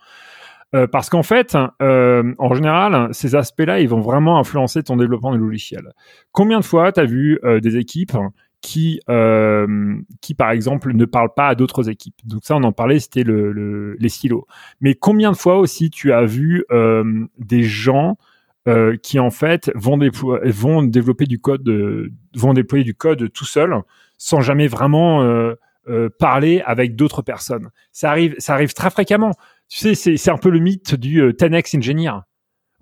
Euh, parce qu'en fait, en général, ces aspects-là, ils vont vraiment influencer ton développement de logiciel. Combien de fois tu as vu des équipes qui, euh, qui par exemple ne parle pas à d'autres équipes. Donc ça, on en parlait, c'était le, le, les silos. Mais combien de fois aussi tu as vu euh, des gens euh, qui en fait vont, vont développer du code, vont déployer du code tout seul, sans jamais vraiment euh, euh, parler avec d'autres personnes? Ça arrive, ça arrive très fréquemment. Tu sais, c'est un peu le mythe du 10x engineer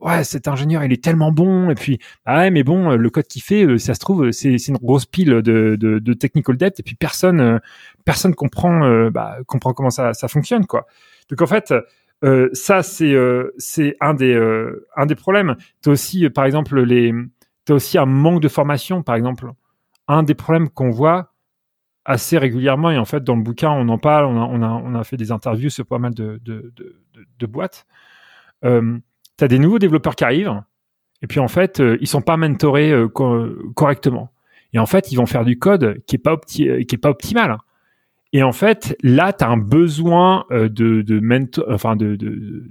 ouais, cet ingénieur, il est tellement bon. Et puis, ah ouais, mais bon, le code qu'il fait, ça se trouve, c'est une grosse pile de, de, technical debt. Et puis personne, personne comprend, bah, comprend comment ça, ça fonctionne, quoi. Donc en fait, euh, ça c'est euh, un des euh, un des problèmes. Tu aussi par exemple les as aussi un manque de formation par exemple. Un des problèmes qu'on voit assez régulièrement et en fait dans le bouquin on en parle, on a on a, on a fait des interviews sur pas mal de de, boîtes. Euh, tu as des nouveaux développeurs qui arrivent et puis en fait ils sont pas mentorés correctement. Et en fait, ils vont faire du code qui est pas qui est pas optimal. Et en fait, là, tu as un besoin euh, de, de, enfin de,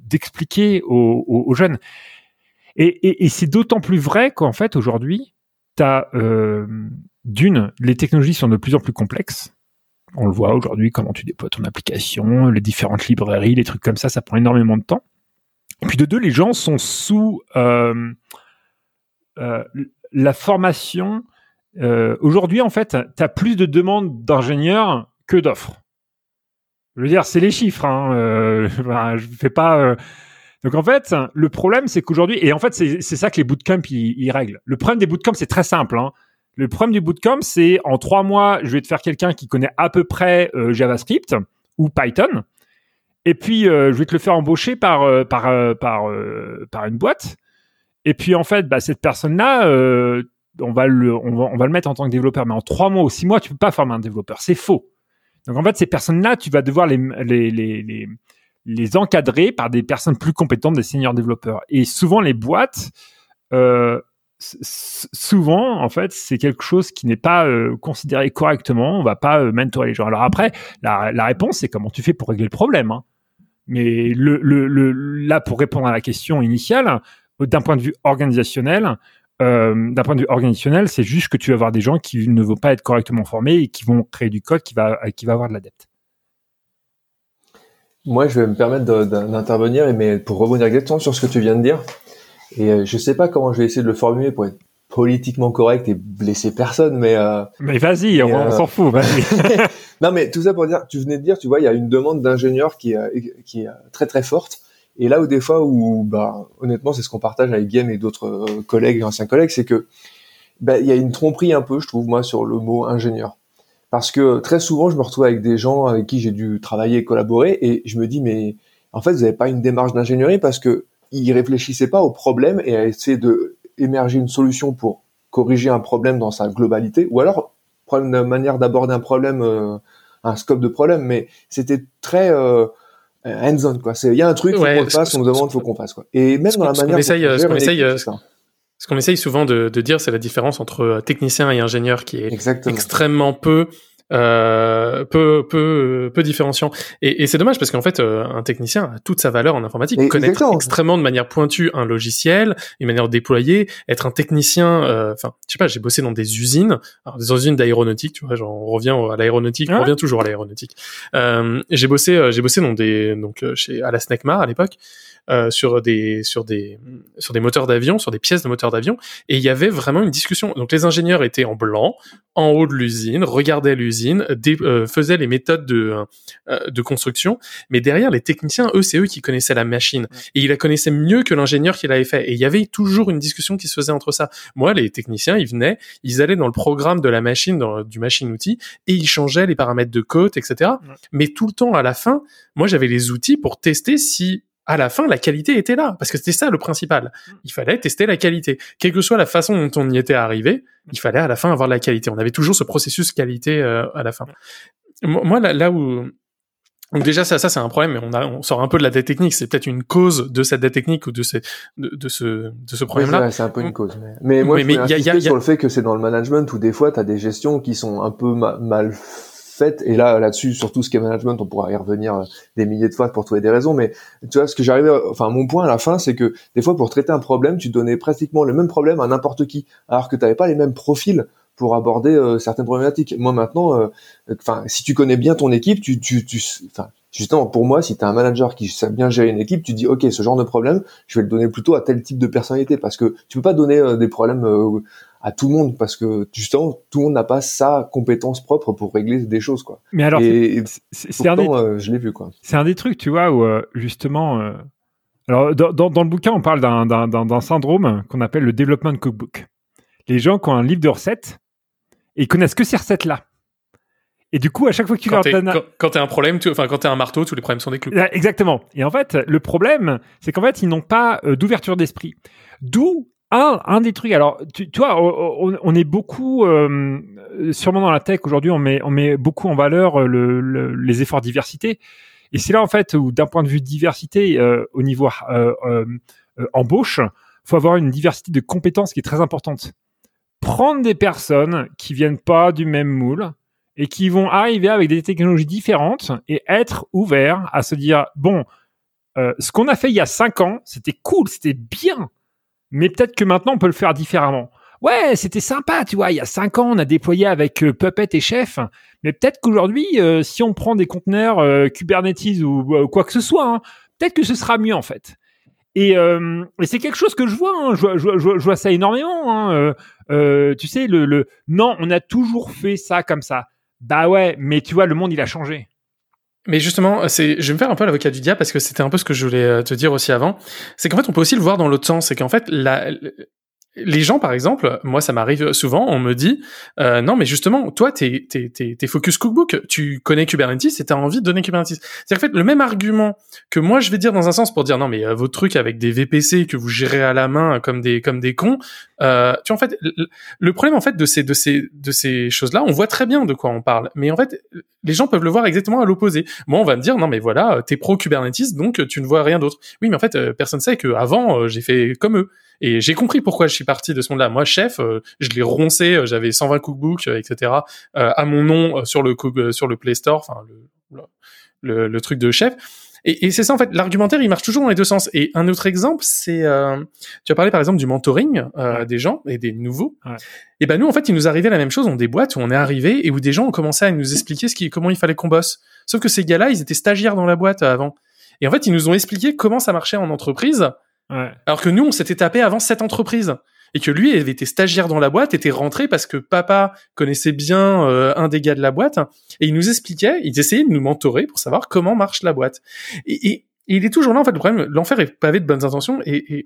d'expliquer aux, jeunes. Et, et, c'est d'autant plus vrai qu'en fait, aujourd'hui, tu as euh, d'une, les technologies sont de plus en plus complexes. On le voit aujourd'hui, comment tu déploies ton application, les différentes librairies, les trucs comme ça, ça prend énormément de temps. Et puis de deux, les gens sont sous euh, euh, la formation. Euh, aujourd'hui, en fait, tu as plus de demandes d'ingénieurs que d'offres. Je veux dire, c'est les chiffres. Hein, je fais pas. Donc en fait, le problème, c'est qu'aujourd'hui, et en fait, c'est ça que les bootcamps ils, règlent. Le problème des bootcamps, c'est très simple. Hein. Le problème du bootcamp, c'est en trois mois, je vais te faire quelqu'un qui connaît à peu près JavaScript ou Python, et puis je vais te le faire embaucher par par par par une boîte. Et puis en fait, bah, cette personne-là, on va le on va, on va le mettre en tant que développeur, mais en trois mois ou six mois, tu peux pas former un développeur. C'est faux. Donc en fait, ces personnes-là, tu vas devoir les, les, les, les, encadrer par des personnes plus compétentes, des seniors développeurs. Et souvent, les boîtes, euh, souvent, en fait, c'est quelque chose qui n'est pas euh, considéré correctement. On va pas euh, mentorer les gens. Alors après, la, réponse, c'est comment tu fais pour régler le problème. Hein. Mais là, pour répondre à la question initiale, d'un point de vue organisationnel, euh, d'un point de vue organisationnel, c'est juste que tu vas avoir des gens qui ne vont pas être correctement formés et qui vont créer du code qui va, qui va avoir de la dette. Moi, je vais me permettre d'intervenir, mais pour rebondir exactement sur ce que tu viens de dire. Et euh, je sais pas comment je vais essayer de le formuler pour être politiquement correct et blesser personne, mais euh, mais vas-y, on, s'en fout. Vas-y. non, mais tout ça pour dire, tu venais de dire, tu vois, il y a une demande d'ingénieur qui, qui est très très forte et là où des fois où, bah, honnêtement, c'est ce qu'on partage avec Guillaume et d'autres euh, collègues et anciens collègues, c'est que bah, il y a une tromperie un peu, je trouve moi, sur le mot ingénieur. Parce que très souvent, je me retrouve avec des gens avec qui j'ai dû travailler et collaborer, et je me dis, mais en fait, vous n'avez pas une démarche d'ingénierie parce que ils réfléchissaient pas au problème et à essayer de émerger une solution pour corriger un problème dans sa globalité, ou alors prendre une manière d'aborder un problème, euh, un scope de problème, mais c'était très euh, euh, hands-on quoi. C'est il y a un truc, faut qu'on fasse, on nous demande, faut qu'on fasse quoi. Et même dans la manière qu'on essaye, ce qu'on essaye, souvent de, de dire, c'est la différence entre technicien et ingénieur qui est extrêmement peu euh, peu peu peu différenciant. Et, et c'est dommage parce qu'en fait, euh, un technicien a toute sa valeur en informatique. Connaître extrêmement de manière pointue un logiciel, une manière de déployer, être un technicien. Euh, enfin, je sais pas, j'ai bossé dans des usines, alors des usines d'aéronautique. Tu vois, genre, on revient à l'aéronautique, on revient toujours à l'aéronautique. Euh, j'ai bossé, j'ai bossé dans des donc chez à la SNECMAR à l'époque. Euh, sur des sur des sur des moteurs d'avion, sur des pièces de moteurs d'avion, et il y avait vraiment une discussion. Donc les ingénieurs étaient en blanc, en haut de l'usine, regardaient l'usine, euh, faisaient les méthodes de euh, de construction, mais derrière les techniciens, eux, c'est eux qui connaissaient la machine et ils la connaissaient mieux que l'ingénieur qui l'avait fait. Et il y avait toujours une discussion qui se faisait entre ça. Moi, les techniciens, ils venaient, ils allaient dans le programme de la machine, dans, du machine-outil, et ils changeaient les paramètres de code, etc. Mais tout le temps, à la fin, moi, j'avais les outils pour tester si à la fin, la qualité était là, parce que c'était ça le principal. Mm. Il fallait tester la qualité. Quelle que soit la façon dont on y était arrivé, il fallait à la fin avoir la qualité. On avait toujours ce processus qualité euh, à la fin. Moi, là, où... Donc déjà, ça, ça c'est un problème, mais on, a, on sort un peu de la dette technique. C'est peut-être une cause de cette dette technique ou de, ces, de, ce, de ce problème-là. c'est un peu une cause. Mais, moi, mais, je y a, sur le fait que c'est dans le management où des fois, tu as des gestions qui sont un peu mal et là, là-dessus, surtout ce qui est management, on pourra y revenir euh, des milliers de fois pour trouver des raisons. Mais tu vois, ce que j'arrivais, enfin, mon point à la fin, c'est que des fois, pour traiter un problème, tu donnais pratiquement le même problème à n'importe qui, alors que tu n'avais pas les mêmes profils pour aborder euh, certaines problématiques. Moi, maintenant, euh, enfin, si tu connais bien ton équipe, tu, tu, tu, enfin, justement, pour moi, si tu as un manager qui sait bien gérer une équipe, tu dis, ok, ce genre de problème, je vais le donner plutôt à tel type de personnalité, parce que tu peux pas donner des problèmes à tout le monde parce que justement tout le monde n'a pas sa compétence propre pour régler des choses quoi. Mais alors c'est un des, euh, je l'ai vu quoi. C'est un des trucs tu vois où euh, justement euh, Alors, dans, dans, dans le bouquin, on parle d'un- d'un d'un- d'un syndrome qu'on appelle le development cookbook. Les gens qui ont un livre de recettes et ils connaissent que ces recettes-là. Et du coup, à chaque fois que tu Quand leur donnes un- quand, quand t'es un problème, tu- enfin quand t'es un marteau, tous les problèmes sont des clous. Exactement. Et en fait, le problème, c'est qu'en fait, ils n'ont pas euh, d'ouverture d'esprit. D'où un, un des trucs. Alors, tu, vois, on, on est beaucoup, euh, sûrement dans la tech aujourd'hui, on met, on met beaucoup en valeur euh, le, le- les efforts diversité. Et c'est là, en fait, où d'un point de vue diversité, euh, au niveau euh, euh, euh, embauche, faut avoir une diversité de compétences qui est très importante. Prendre des personnes qui viennent pas du même moule, et qui vont arriver avec des technologies différentes et être ouverts à se dire bon, ce qu'on a fait il y a cinq ans, c'était cool, c'était bien, mais peut-être que maintenant on peut le faire différemment. Ouais, c'était sympa, tu vois. Il y a cinq ans, on a déployé avec euh, Puppet et Chef, mais peut-être qu'aujourd'hui, euh, si on prend des conteneurs euh, Kubernetes ou euh, quoi que ce soit, hein, peut-être que ce sera mieux en fait. Et, et c'est quelque chose que je vois, hein, je, vois, je, je vois- ça énormément. Hein, tu sais, le, le non, on a toujours fait ça comme ça. Bah ouais, mais tu vois, le monde il a changé. Mais justement, c'est, je vais me faire un peu l'avocat du diable parce que c'était un peu ce que je voulais euh, te dire aussi avant. C'est qu'en fait, on peut aussi le voir dans l'autre sens. C'est qu'en fait, la, les gens, par exemple, moi, ça m'arrive souvent, on me dit, euh, non, mais justement, toi, t'es, t'es, focus cookbook, tu connais Kubernetes et t'as envie de donner Kubernetes. C'est-à-dire qu'en fait, le même argument que moi, je vais dire dans un sens pour dire, non, mais euh, vos trucs avec des VPC que vous gérez à la main comme des, comme des cons, euh, tu vois, en fait, le, problème, en fait, de ces, de ces, de ces choses-là, on voit très bien de quoi on parle. Mais en fait, les gens peuvent le voir exactement à l'opposé. Moi, on va me dire, non, mais voilà, t'es pro Kubernetes, donc tu ne vois rien d'autre. Oui, mais en fait, euh, personne sait que avant, euh, j'ai fait comme eux. Et j'ai compris pourquoi je suis parti de ce monde-là. Moi, chef, euh, je l'ai roncé, euh, j'avais 120 cookbooks, euh, etc., à mon nom sur le cook- sur le Play Store, enfin le, le, le truc de chef. Et, et c'est ça en fait, l'argumentaire il marche toujours dans les deux sens. Et un autre exemple, c'est euh, tu as parlé par exemple du mentoring euh, des gens et des nouveaux. Ouais. Et ben nous en fait, il nous arrivait la même chose dans des boîtes où on est arrivé et où des gens ont commencé à nous expliquer ce qui, comment il fallait qu'on bosse. Sauf que ces gars-là, ils étaient stagiaires dans la boîte avant. Et en fait, ils nous ont expliqué comment ça marchait en entreprise. Ouais. Alors que nous, on s'était tapé avant cette entreprise. Et que lui, il avait été stagiaire dans la boîte, était rentré parce que papa connaissait bien euh, un des gars de la boîte. Et il nous expliquait, il essayait de nous mentorer pour savoir comment marche la boîte. Et, et- et il est toujours là, en fait, le problème, l'enfer est pavé de bonnes intentions. Et, et,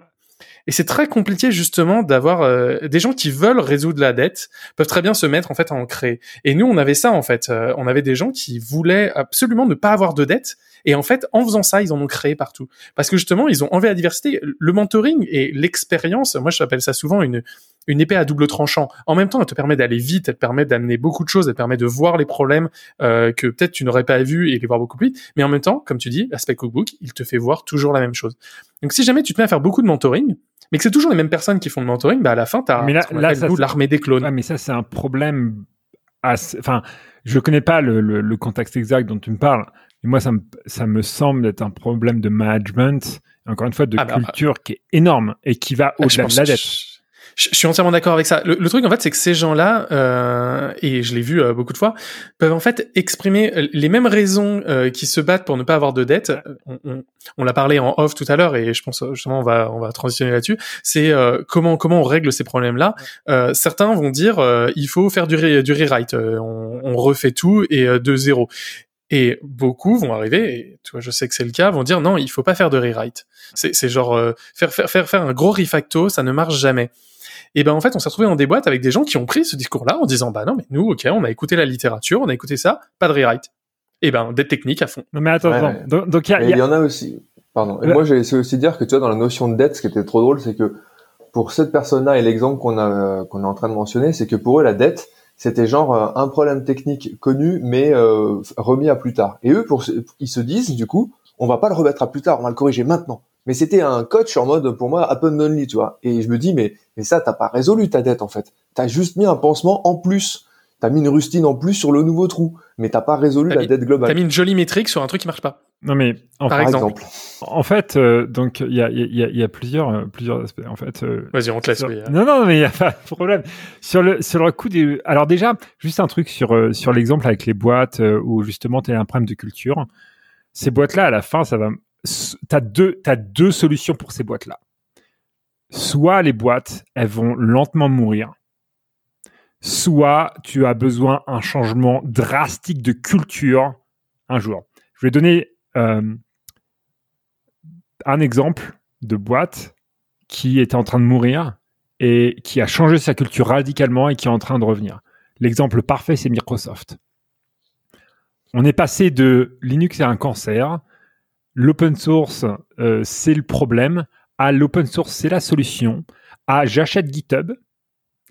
et c'est très compliqué, justement, d'avoir euh, des gens qui veulent résoudre la dette, peuvent très bien se mettre, en fait, à en créer. Et nous, on avait ça, en fait. Euh, on avait des gens qui voulaient absolument ne pas avoir de dette. Et en fait, en faisant ça, ils en ont créé partout. Parce que justement, ils ont enlevé la diversité. Le mentoring et l'expérience, moi, je appelle ça souvent une, une épée à double tranchant. En même temps, elle te permet d'aller vite, elle te permet d'amener beaucoup de choses, elle te permet de voir les problèmes euh, que peut-être tu n'aurais pas vus et les voir beaucoup plus vite. Mais en même temps, comme tu dis, l'aspect cookbook, il te fait voir toujours la même chose. Donc, si jamais tu te mets à faire beaucoup de mentoring, mais que c'est toujours les mêmes personnes qui font le mentoring, bah à la fin, nous, c'est- l'armée des clones. Mais ça, c'est un problème. assez- Enfin, je connais pas le, le- le contexte exact dont tu me parles. Mais moi, ça me, ça me semble être un problème de management, encore une fois, de Ah bah, culture qui est énorme et qui va Ah, au-delà de la dette. Je, je- je suis entièrement d'accord avec ça. Le, le truc, en fait, c'est que ces gens-là, euh, et je l'ai vu euh, beaucoup de fois, peuvent en fait exprimer les mêmes raisons euh, qui se battent pour ne pas avoir de dette. On, on, on l'a parlé en off tout à l'heure, et je pense justement on va on va transitionner là-dessus. C'est euh, comment comment on règle ces problèmes-là. Euh, certains vont dire euh, il faut faire du, re- du rewrite, on, on refait tout et euh, de zéro. Et beaucoup vont arriver, et tu vois, je sais que c'est le cas, vont dire non, il faut pas faire de rewrite. C'est, c'est genre euh, faire, faire faire faire un gros refacto, ça ne marche jamais. Et ben en fait, on s'est retrouvé dans des boîtes avec des gens qui ont pris ce discours-là en disant bah non, mais nous, ok, on a écouté la littérature, on a écouté ça, pas de rewrite. Et ben dette technique à fond. Non, mais attends, Ouais, attends. ouais. Donc, y a- il y il y a- en a aussi. Pardon. Et Ouais. moi, j'ai essayé aussi de dire que tu vois, dans la notion de dette, ce qui était trop drôle, c'est que pour cette personne-là et l'exemple qu'on a qu'on est en train de mentionner, c'est que pour eux, la dette, c'était genre euh, un problème technique connu, mais euh, remis à plus tard. Et eux, pour, ils se disent, du coup, on va pas le remettre à plus tard, on va le corriger maintenant. Mais c'était un coach en mode, pour moi, happen only, tu vois. Et je me dis, mais, mais ça, t'as pas résolu ta dette, en fait. T'as juste mis un pansement en plus. T'as mis une rustine en plus sur le nouveau trou. Mais t'as pas résolu T'as la mis- dette globale. T'as mis une jolie métrique sur un truc qui marche pas. Non, mais en, Par exemple. exemple. en fait, euh, donc il y a, il y, a, y plusieurs, euh, plusieurs aspects. En fait, euh, Vas-y, on te laisse. sur- oui. Non, non, mais il n'y a pas de problème. Sur le, sur le coup des. Alors, déjà, juste un truc sur, sur l'exemple avec les boîtes euh, où justement tu as un problème de culture. Ces boîtes-là, à la fin, ça va. Tu as deux, solutions pour ces boîtes-là. Soit les boîtes, elles vont lentement mourir. Soit tu as besoin d'un changement drastique de culture un jour. Je vais donner. euh, un exemple de boîte qui était en train de mourir et qui a changé sa culture radicalement et qui est en train de revenir. L'exemple parfait, c'est Microsoft. On est passé de Linux est un cancer, l'open source euh, c'est le problème, à l'open source c'est la solution, à j'achète GitHub,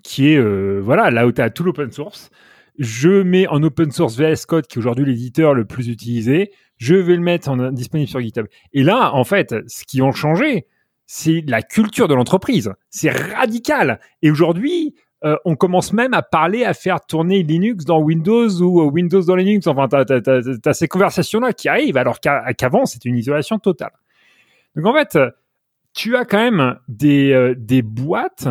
qui est euh, voilà là où tu as tout l'open source. Je mets en open source VS Code, qui est aujourd'hui l'éditeur le plus utilisé. Je vais le mettre en disponible sur GitHub. Et là, en fait, ce qui ont changé, c'est la culture de l'entreprise. C'est radical. Et aujourd'hui, euh, on commence même à parler, à faire tourner Linux dans Windows ou euh, Windows dans Linux. Enfin, tu as, ces conversations-là qui arrivent, alors qu'avant, c'était une isolation totale. Donc en fait, tu as quand même euh, des boîtes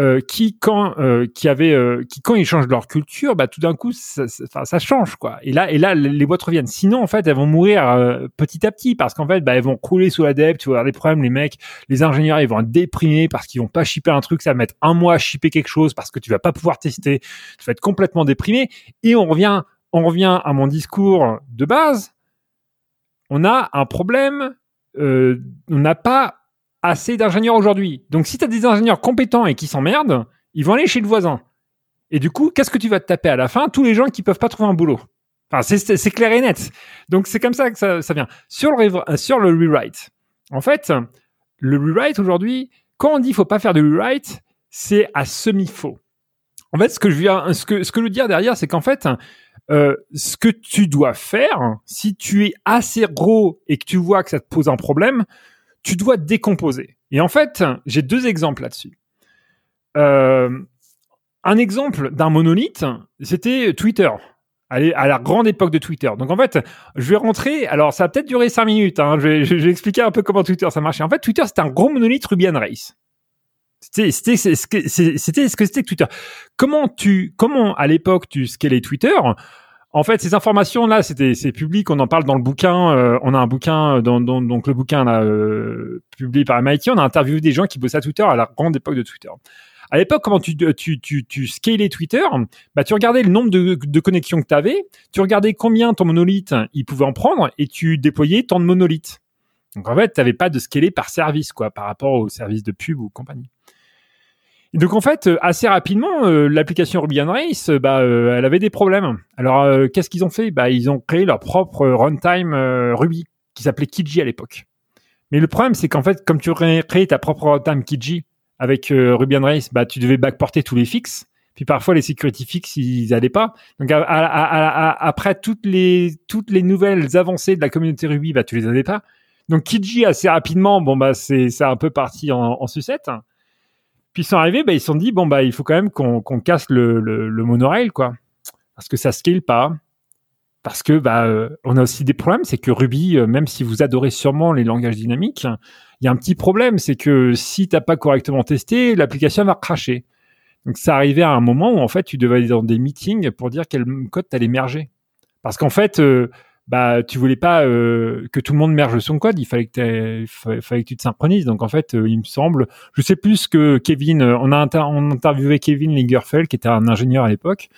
euh, qui quand euh, qui avait euh, qui quand ils changent leur culture bah tout d'un coup ça, ça, ça, change quoi. Et là et là les boîtes reviennent. Sinon en fait elles vont mourir euh, petit à petit parce qu'en fait bah elles vont crouler sous la dette tu avoir des problèmes les mecs les ingénieurs ils vont être déprimés parce qu'ils vont pas shipper un truc ça va mettre un mois à shipper quelque chose parce que tu vas pas pouvoir tester. Tu vas être complètement déprimé. Et on revient on revient à mon discours de base. On a un problème on n'a pas assez d'ingénieurs aujourd'hui. Donc si tu as des ingénieurs compétents et qui s'emmerdent, ils vont aller chez le voisin. Et du coup, qu'est-ce que tu vas te taper à la fin? Tous les gens qui peuvent pas trouver un boulot. Enfin, c'est clair et net. Donc c'est comme ça que ça, vient. Sur le, euh, sur le rewrite, en fait, le rewrite aujourd'hui, quand on dit faut pas faire de rewrite, c'est à semi-faux. En fait, ce que je viens, ce que, ce que je veux dire derrière, c'est qu'en fait, euh, ce que tu dois faire, si tu es assez gros et que tu vois que ça te pose un problème, tu dois décomposer. Et en fait, j'ai deux exemples là-dessus. Euh, un exemple d'un monolithe, c'était Twitter. À la grande époque de Twitter. Donc en fait, je vais rentrer. Alors ça va peut-être durer cinq minutes. Hein, je, vais, expliquer un peu comment Twitter ça marchait. En fait, Twitter c'était un gros monolithe Ruby on Rails. C'était ce que c'était que Twitter. Comment tu comment à l'époque tu scalais Twitter en fait, ces informations-là, c'était c'est public. On en parle dans le bouquin. Euh, on a un bouquin, dans, dans, donc le bouquin là, euh, publié par MIT. On a interviewé des gens qui bossaient à Twitter à la grande époque de Twitter. À l'époque, comment tu, tu, tu, tu scalais Twitter bah, Tu regardais le nombre de, de connexions que tu avais, tu regardais combien ton monolithe il pouvait en prendre et tu déployais tant de monolithes. Donc en fait, tu n'avais pas de scaler par service, quoi, par rapport au service de pub ou compagnie donc en fait, euh, assez rapidement, euh, l'application Ruby on Rails, euh, bah, elle avait des problèmes. Alors qu'est-ce qu'ils ont fait? Bah, ils ont créé leur propre runtime Ruby qui s'appelait Kiji à l'époque. Mais le problème, c'est qu'en fait, comme tu créé ta propre runtime Kiji avec Ruby on Rails, bah, tu devais backporter tous les fixes. Puis parfois les security fixes, ils allaient pas. Donc après toutes les toutes les nouvelles avancées de la communauté Ruby, bah tu les avais pas. Donc Kiji assez rapidement, bon bah c'est c'est un peu parti en, en sucette. Puis ils sont arrivés, bah, ils se sont dit bon bah il faut quand même qu'on casse le, monorail quoi, parce que ça scale pas. Parce que bah euh, a aussi des problèmes, c'est que Ruby, euh, même si vous adorez sûrement les langages dynamiques, il y a un petit problème, c'est que si t'as pas correctement testé, l'application va cracher. Donc ça arrivait à un moment où en fait tu devais aller dans des meetings pour dire quel code t'allais merger. Parce qu'en fait, euh, bah tu voulais pas euh, que tout le monde merge son code, il fallait que tu te synchronises. Donc en fait, euh, il me semble, je sais plus que Kevin, euh, on a interviewé Kevin Lingerfeld qui était un ingénieur à l'époque.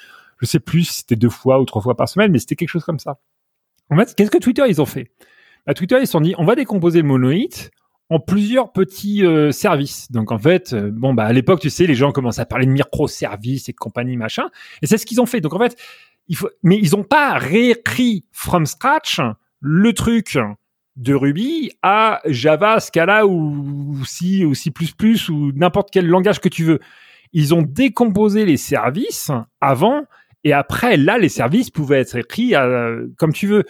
Je sais plus si c'était deux fois ou trois fois par semaine, mais c'était quelque chose comme ça. En fait, qu'est-ce que Twitter ils ont fait? Bah, Twitter ils se sont dit, on va décomposer le monolithe en plusieurs petits services. Donc en fait, bon bah à l'époque, tu sais, les gens commencent à parler de microservices et compagnie machin, et c'est ce qu'ils ont fait. Donc en fait, mais ils n'ont pas réécrit from scratch le truc de Ruby à Java, Scala ou C ou C++ ou n'importe quel langage que tu veux. Ils ont décomposé les services avant et après, là, les services pouvaient être écrits euh, comme tu veux.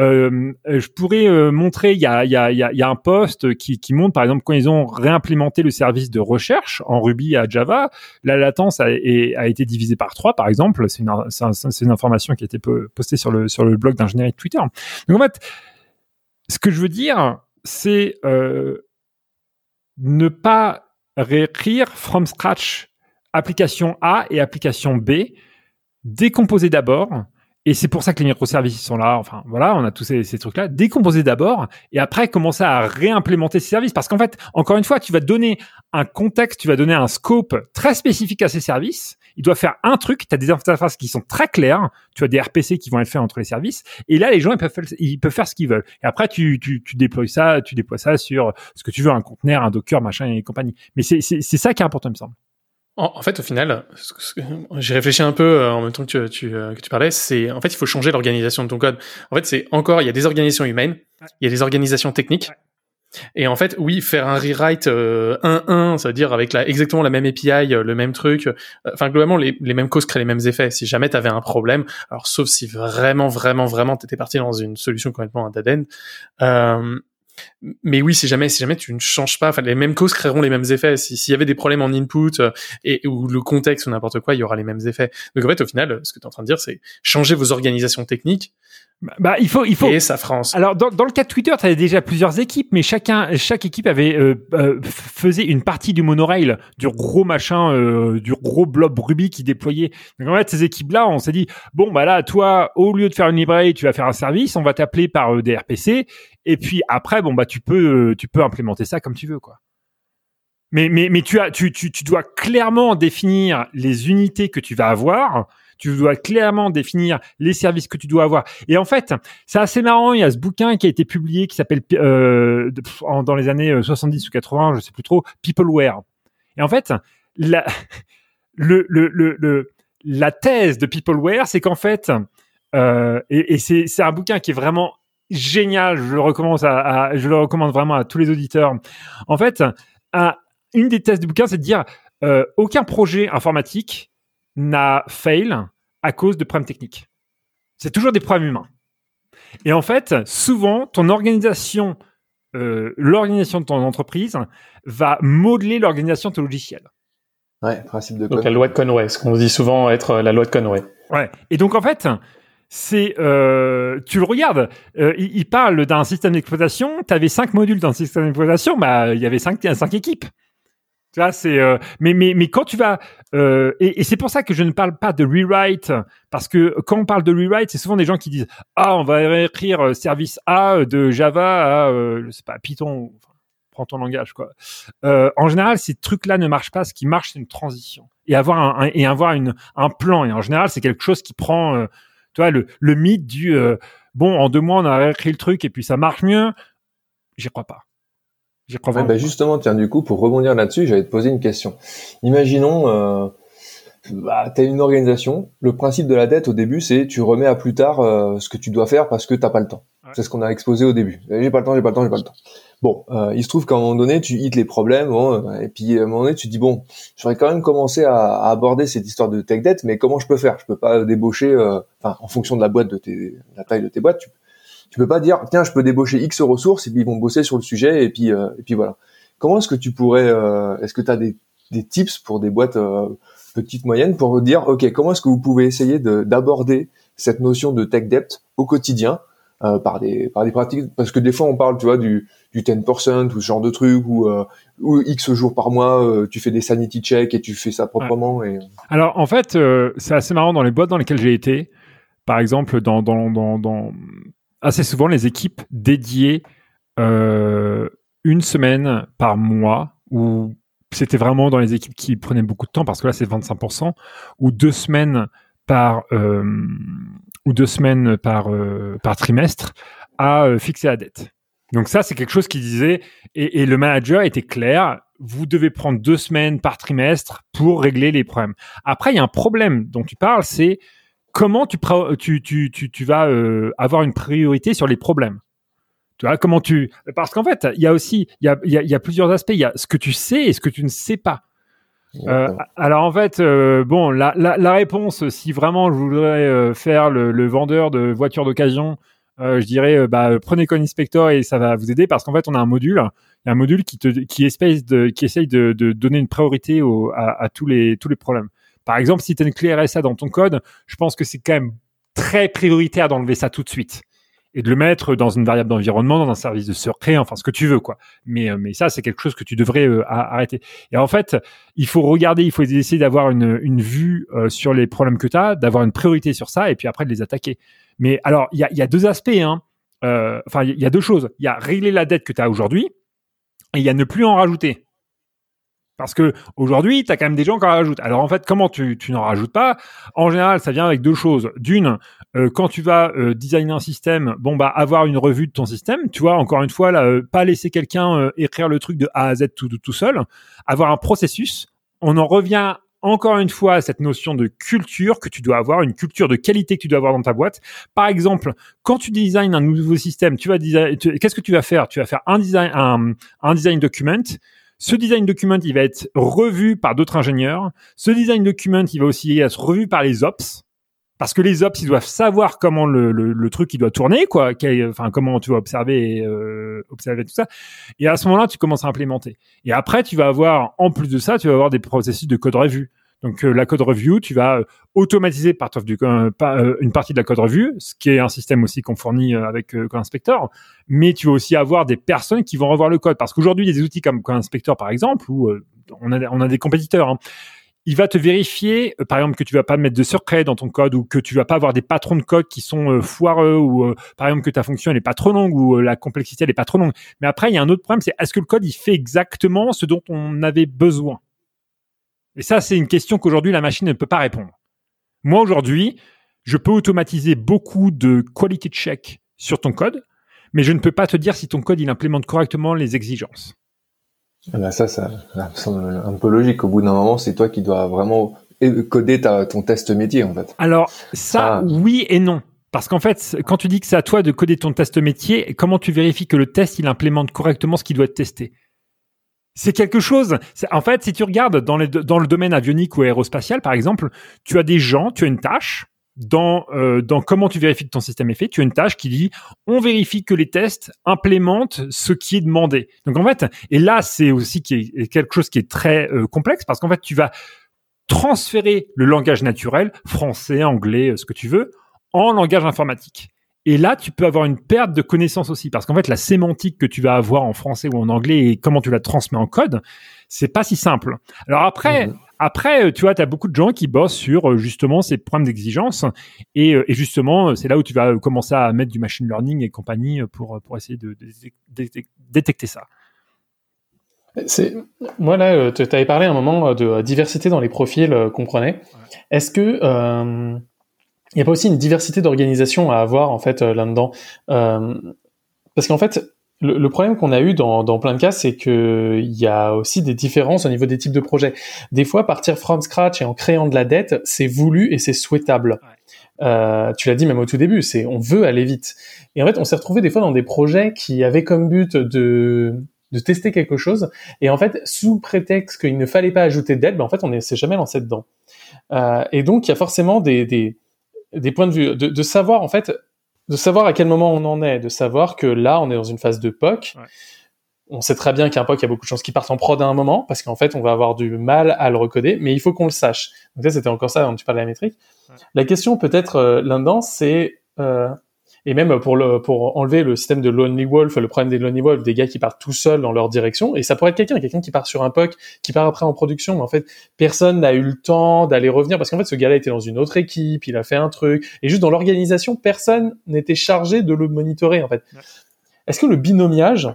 Euh, je pourrais euh, montrer, il y a, y, a, y a, un poste qui, qui montre, par exemple, quand ils ont réimplémenté le service de recherche en Ruby à Java, la latence a, a été divisée par trois, par exemple. C'est une, une, information qui a été postée sur le, sur le blog d'ingénierie de Twitter. Donc en fait, ce que je veux dire, c'est euh, ne pas réécrire from scratch application A et application B, décomposer d'abord et c'est pour ça que les microservices sont là. Enfin, voilà, on a tous ces, trucs-là. Décomposer d'abord et après commencer à réimplémenter ces services. Parce qu'en fait, encore une fois, tu vas donner un contexte, tu vas donner un scope très spécifique à ces services. Il doit faire un truc. Tu as des interfaces qui sont très claires. Tu as des RPC qui vont être faits entre les services. Et là, les gens, ils peuvent faire, ils peuvent faire ce qu'ils veulent. Et après, tu, tu, tu déploies ça, tu déploies ça sur ce que tu veux, un conteneur, un Docker, machin et compagnie. Mais c'est ça qui est important, il me semble. En, fait, au final, j'ai réfléchi un peu euh, en même temps que tu, euh, que tu parlais. C'est en fait, il faut changer l'organisation de ton code. En fait, c'est encore, il y a des organisations humaines, il y a des organisations techniques. Et en fait, oui, faire un rewrite 1-1, euh, ça veut dire avec la, exactement la même API, le même truc. Enfin, globalement, les, les mêmes causes créent les mêmes effets. Si jamais tu avais un problème, alors sauf si vraiment, vraiment, vraiment, tu étais parti dans une solution complètement à dead end, mais oui, si jamais, si jamais tu ne changes pas, enfin, les mêmes causes créeront les mêmes effets. S'il y avait des problèmes en input euh, et ou le contexte ou n'importe quoi, il y aura les mêmes effets. Donc en fait, au final, ce que tu es en train de dire, c'est changer vos organisations techniques bah, bah, il faut, il faut. Et sa France. Alors, dans, dans le cas de Twitter, tu avais déjà plusieurs équipes, mais chacun, chaque équipe avait euh, euh, faisait une partie du monorail, du gros machin, euh, du gros blob Ruby qui déployait. Donc en fait, ces équipes-là, on s'est dit bon bah là, toi, au lieu de faire une librairie, tu vas faire un service, on va t'appeler par des RPC, et puis après, bon bah tu peux, tu peux implémenter ça comme tu veux, quoi. Mais mais mais tu as, tu tu tu dois clairement définir les unités que tu vas avoir tu dois clairement définir les services que tu dois avoir. Et en fait, c'est assez marrant. Il y a ce bouquin qui a été publié qui s'appelle euh, dans les années 70 euh, ou 80, je sais plus trop, Peopleware. Et en fait, la, le, le, le, la thèse de Peopleware, c'est qu'en fait, euh, et, et c'est un bouquin qui est vraiment génial. Je le recommande à, je le recommande vraiment à tous les auditeurs. En fait, une des thèses du bouquin, c'est de dire euh, aucun projet informatique n'a fail à cause de problèmes techniques. C'est toujours des problèmes humains. Et en fait, souvent, ton organisation, euh, l'organisation de ton entreprise va modeler l'organisation de ton logiciel. Ouais, principe de Donc la loi de Conway, ce qu'on dit souvent être la loi de Conway. Ouais. Et donc en fait, c'est euh, tu le regardes, euh, il, parle d'un système d'exploitation. Tu avais cinq modules dans le système d'exploitation, bah il y avait cinq, cinq équipes. Tu vois, c'est euh, mais mais mais quand tu vas euh, et, et c'est pour ça que je ne parle pas de rewrite parce que quand on parle de rewrite, c'est souvent des gens qui disent ah on va écrire euh, service A de Java à euh, je sais pas Python, prends ton langage quoi. En général, ces trucs-là ne marchent pas. Ce qui marche, c'est une transition et avoir un, et avoir une un plan. Et en général, c'est quelque chose qui prend tu vois le le mythe du bon en deux mois on a réécrit le truc et puis ça marche mieux. J'y crois pas. Bah, justement, tiens, du coup, pour rebondir là-dessus, j'allais te poser une question. Imaginons, euh, bah, tu as une organisation. Le principe de la dette au début, c'est tu remets à plus tard euh, ce que tu dois faire parce que t'as pas le temps. C'est ce qu'on a exposé au début. J'ai pas le temps, j'ai pas le temps, j'ai pas le temps. Bon, euh, il se trouve qu'à un moment donné, tu hits les problèmes, bon, et puis à un moment donné, tu dis bon, j'aurais quand même commencé à, à, aborder cette histoire de tech debt, mais comment je peux faire? Je peux pas débaucher, euh, enfin, en fonction de la boîte de tes, la taille de tes boîtes, tu, tu peux pas dire tiens je peux débaucher X ressources et puis ils vont bosser sur le sujet et puis euh, et puis voilà. Comment est-ce que tu pourrais euh, est-ce que tu as des, des tips pour des boîtes euh, petites moyennes pour dire ok comment est-ce que vous pouvez essayer d'aborder cette notion de tech debt au quotidien par des par des pratiques parce que des fois on parle tu vois du du 10% ou ce genre de truc ou ou X jours par mois tu fais des sanity checks et tu fais ça proprement et alors en fait c'est assez marrant dans les boîtes dans lesquelles j'ai été. Par exemple dans dans dans, dans assez souvent les équipes dédiées euh, une semaine par mois ou c'était vraiment dans les équipes qui prenaient beaucoup de temps parce que là c'est 25% ou deux semaines par euh, ou deux semaines par euh, par trimestre à euh, fixer la dette. Donc ça c'est quelque chose qui disait et, et, le manager était clair. Vous devez prendre deux semaines par trimestre pour régler les problèmes. Après il y a un problème dont tu parles, c'est comment tu, tu, tu, tu, vas euh, avoir une priorité sur les problèmes. Tu vois, comment tu... Parce qu'en fait, il y a aussi, il y a, a, y a, plusieurs aspects. Il y a ce que tu sais et ce que tu ne sais pas. Euh, alors en fait, euh, bon, la, réponse, si vraiment je voudrais euh, faire le, vendeur de voitures d'occasion, euh, je dirais, bah, prenez Inspector et ça va vous aider parce qu'en fait, on a un module, un module qui, te, qui, de, essaye de, donner une priorité à, à, tous les tous les problèmes. Par exemple, si tu as une clé RSA dans ton code, je pense que c'est quand même très prioritaire d'enlever ça tout de suite et de le mettre dans une variable d'environnement, dans un service de secret, enfin ce que tu veux quoi. Mais euh, mais ça c'est quelque chose que tu devrais euh, arrêter. Et en fait, il faut regarder, il faut essayer d'avoir une, une vue euh, sur les problèmes que tu as, d'avoir une priorité sur ça et puis après de les attaquer. Mais alors il y a, y a deux aspects hein. Enfin il y a deux choses. Il y a régler la dette que tu as aujourd'hui et il y a ne plus en rajouter. Parce que aujourd'hui, tu as quand même des gens qui en rajoutent. Alors en fait, comment tu, n'en rajoutes pas? En général, ça vient avec deux choses. D'une, euh, quand tu vas euh, designer un système, bon bah avoir une revue de ton système, tu vois, encore une fois, là, euh, pas laisser quelqu'un écrire le truc de A à Z tout, tout seul, avoir un processus. On en revient encore une fois à cette notion de culture que tu dois avoir, une culture de qualité que tu dois avoir dans ta boîte. Par exemple, quand tu designes un nouveau système, tu vas qu'est-ce que tu vas faire? Tu vas faire un design, un, un design document. Ce design document, il va être revu par d'autres ingénieurs. Ce design document, il va aussi être revu par les ops. Parce que les ops ils doivent savoir comment le, truc il doit tourner quoi. Enfin comment tu vas observer euh, observer tout ça. Et à ce moment-là tu commences à implémenter. Et après tu vas avoir en plus de ça tu vas avoir des processus de code revue donc euh, la code review tu vas euh, automatiser du, une partie de la code revue ce qui est un système aussi qu'on fournit avec Code Inspector mais tu vas aussi avoir des personnes qui vont revoir le code. Parce qu'aujourd'hui des outils comme Code Inspector par exemple où on a on a des compétiteurs hein, il va te vérifier, euh, par exemple, que tu vas pas mettre de secret dans ton code ou que tu vas pas avoir des patrons de code qui sont euh, foireux ou euh, par exemple que ta fonction elle est pas trop longue ou la complexité elle est pas trop longue. Mais après, il y a un autre problème, c'est est-ce que le code il fait exactement ce dont on avait besoin? Et ça, c'est une question qu'aujourd'hui la machine ne peut pas répondre. Moi aujourd'hui, je peux automatiser beaucoup de quality check sur ton code, mais je ne peux pas te dire si ton code il implémente correctement les exigences. Ah bah ça, ça, me semble un peu logique. Au bout d'un moment, c'est toi qui dois vraiment coder ta, ton test métier, en fait. Alors, ça, oui et non. Parce qu'en fait, quand tu dis que c'est à toi de coder ton test métier, comment tu vérifies que le test, il implémente correctement ce qui doit être testé? C'est quelque chose. En fait, si tu regardes dans, le domaine avionique ou aérospatial, par exemple, tu as des gens, tu as une tâche, dans, euh, dans comment tu vérifies que ton système est fait, tu as une tâche qui dit on vérifie que les tests implémentent ce qui est demandé. Donc en fait, et là c'est aussi quelque chose qui est très euh, complexe parce qu'en fait tu vas transférer le langage naturel, français, anglais, euh, ce que tu veux, en langage informatique. Et là, tu peux avoir une perte de connaissances aussi, parce qu'en fait, la sémantique que tu vas avoir en français ou en anglais et comment tu la transmets en code, c'est pas si simple. Alors après, mhm. après, euh, tu vois, tu as beaucoup de gens qui bossent sur euh, justement ces problèmes d'exigence, et, euh, et, justement, c'est là où tu vas commencer à mettre du machine learning et compagnie pour pour essayer de, détecter ça. C'est moi là, tu avais parlé à un moment de diversité dans les profils qu'on prenait. Est-ce que il n'y a pas aussi une diversité d'organisation à avoir en fait euh, là-dedans euh, Parce qu'en fait, le, problème qu'on a eu dans, dans plein de cas, c'est que il y a aussi des différences au niveau des types de projets. Des fois, partir from scratch et en créant de la dette, c'est voulu et c'est souhaitable. Euh, tu l'as dit même au tout début, c'est on veut aller vite. Et en fait, on s'est retrouvé des fois dans des projets qui avaient comme but de de tester quelque chose et en fait sous prétexte qu'il ne fallait pas ajouter de dette, ben en fait on ne s'est jamais lancé dedans. Euh, et donc il y a forcément des, des des points de vue, de, de, savoir en fait, de savoir à quel moment on en est, de savoir que là on est dans une phase de POC. On sait très bien qu'un POC, il y a beaucoup de chances qu'il parte en prod à un moment, parce qu'en fait, on va avoir du mal à le recoder, mais il faut qu'on le sache. Donc ça, c'était encore ça dont tu parlais de la métrique. La question peut-être euh, là-dedans, c'est euh, et même pour le pour enlever le système de Lonely Wolf, le problème des Lonely Wolf, des gars qui partent tout seuls dans leur direction, et ça pourrait être quelqu'un, quelqu'un qui part sur un POC, qui part après en production, mais en fait personne n'a eu le temps d'aller revenir parce qu'en fait ce gars-là était dans une autre équipe, il a fait un truc, et juste dans l'organisation, personne n'était chargé de le monitorer en fait. Est-ce que le binomiage,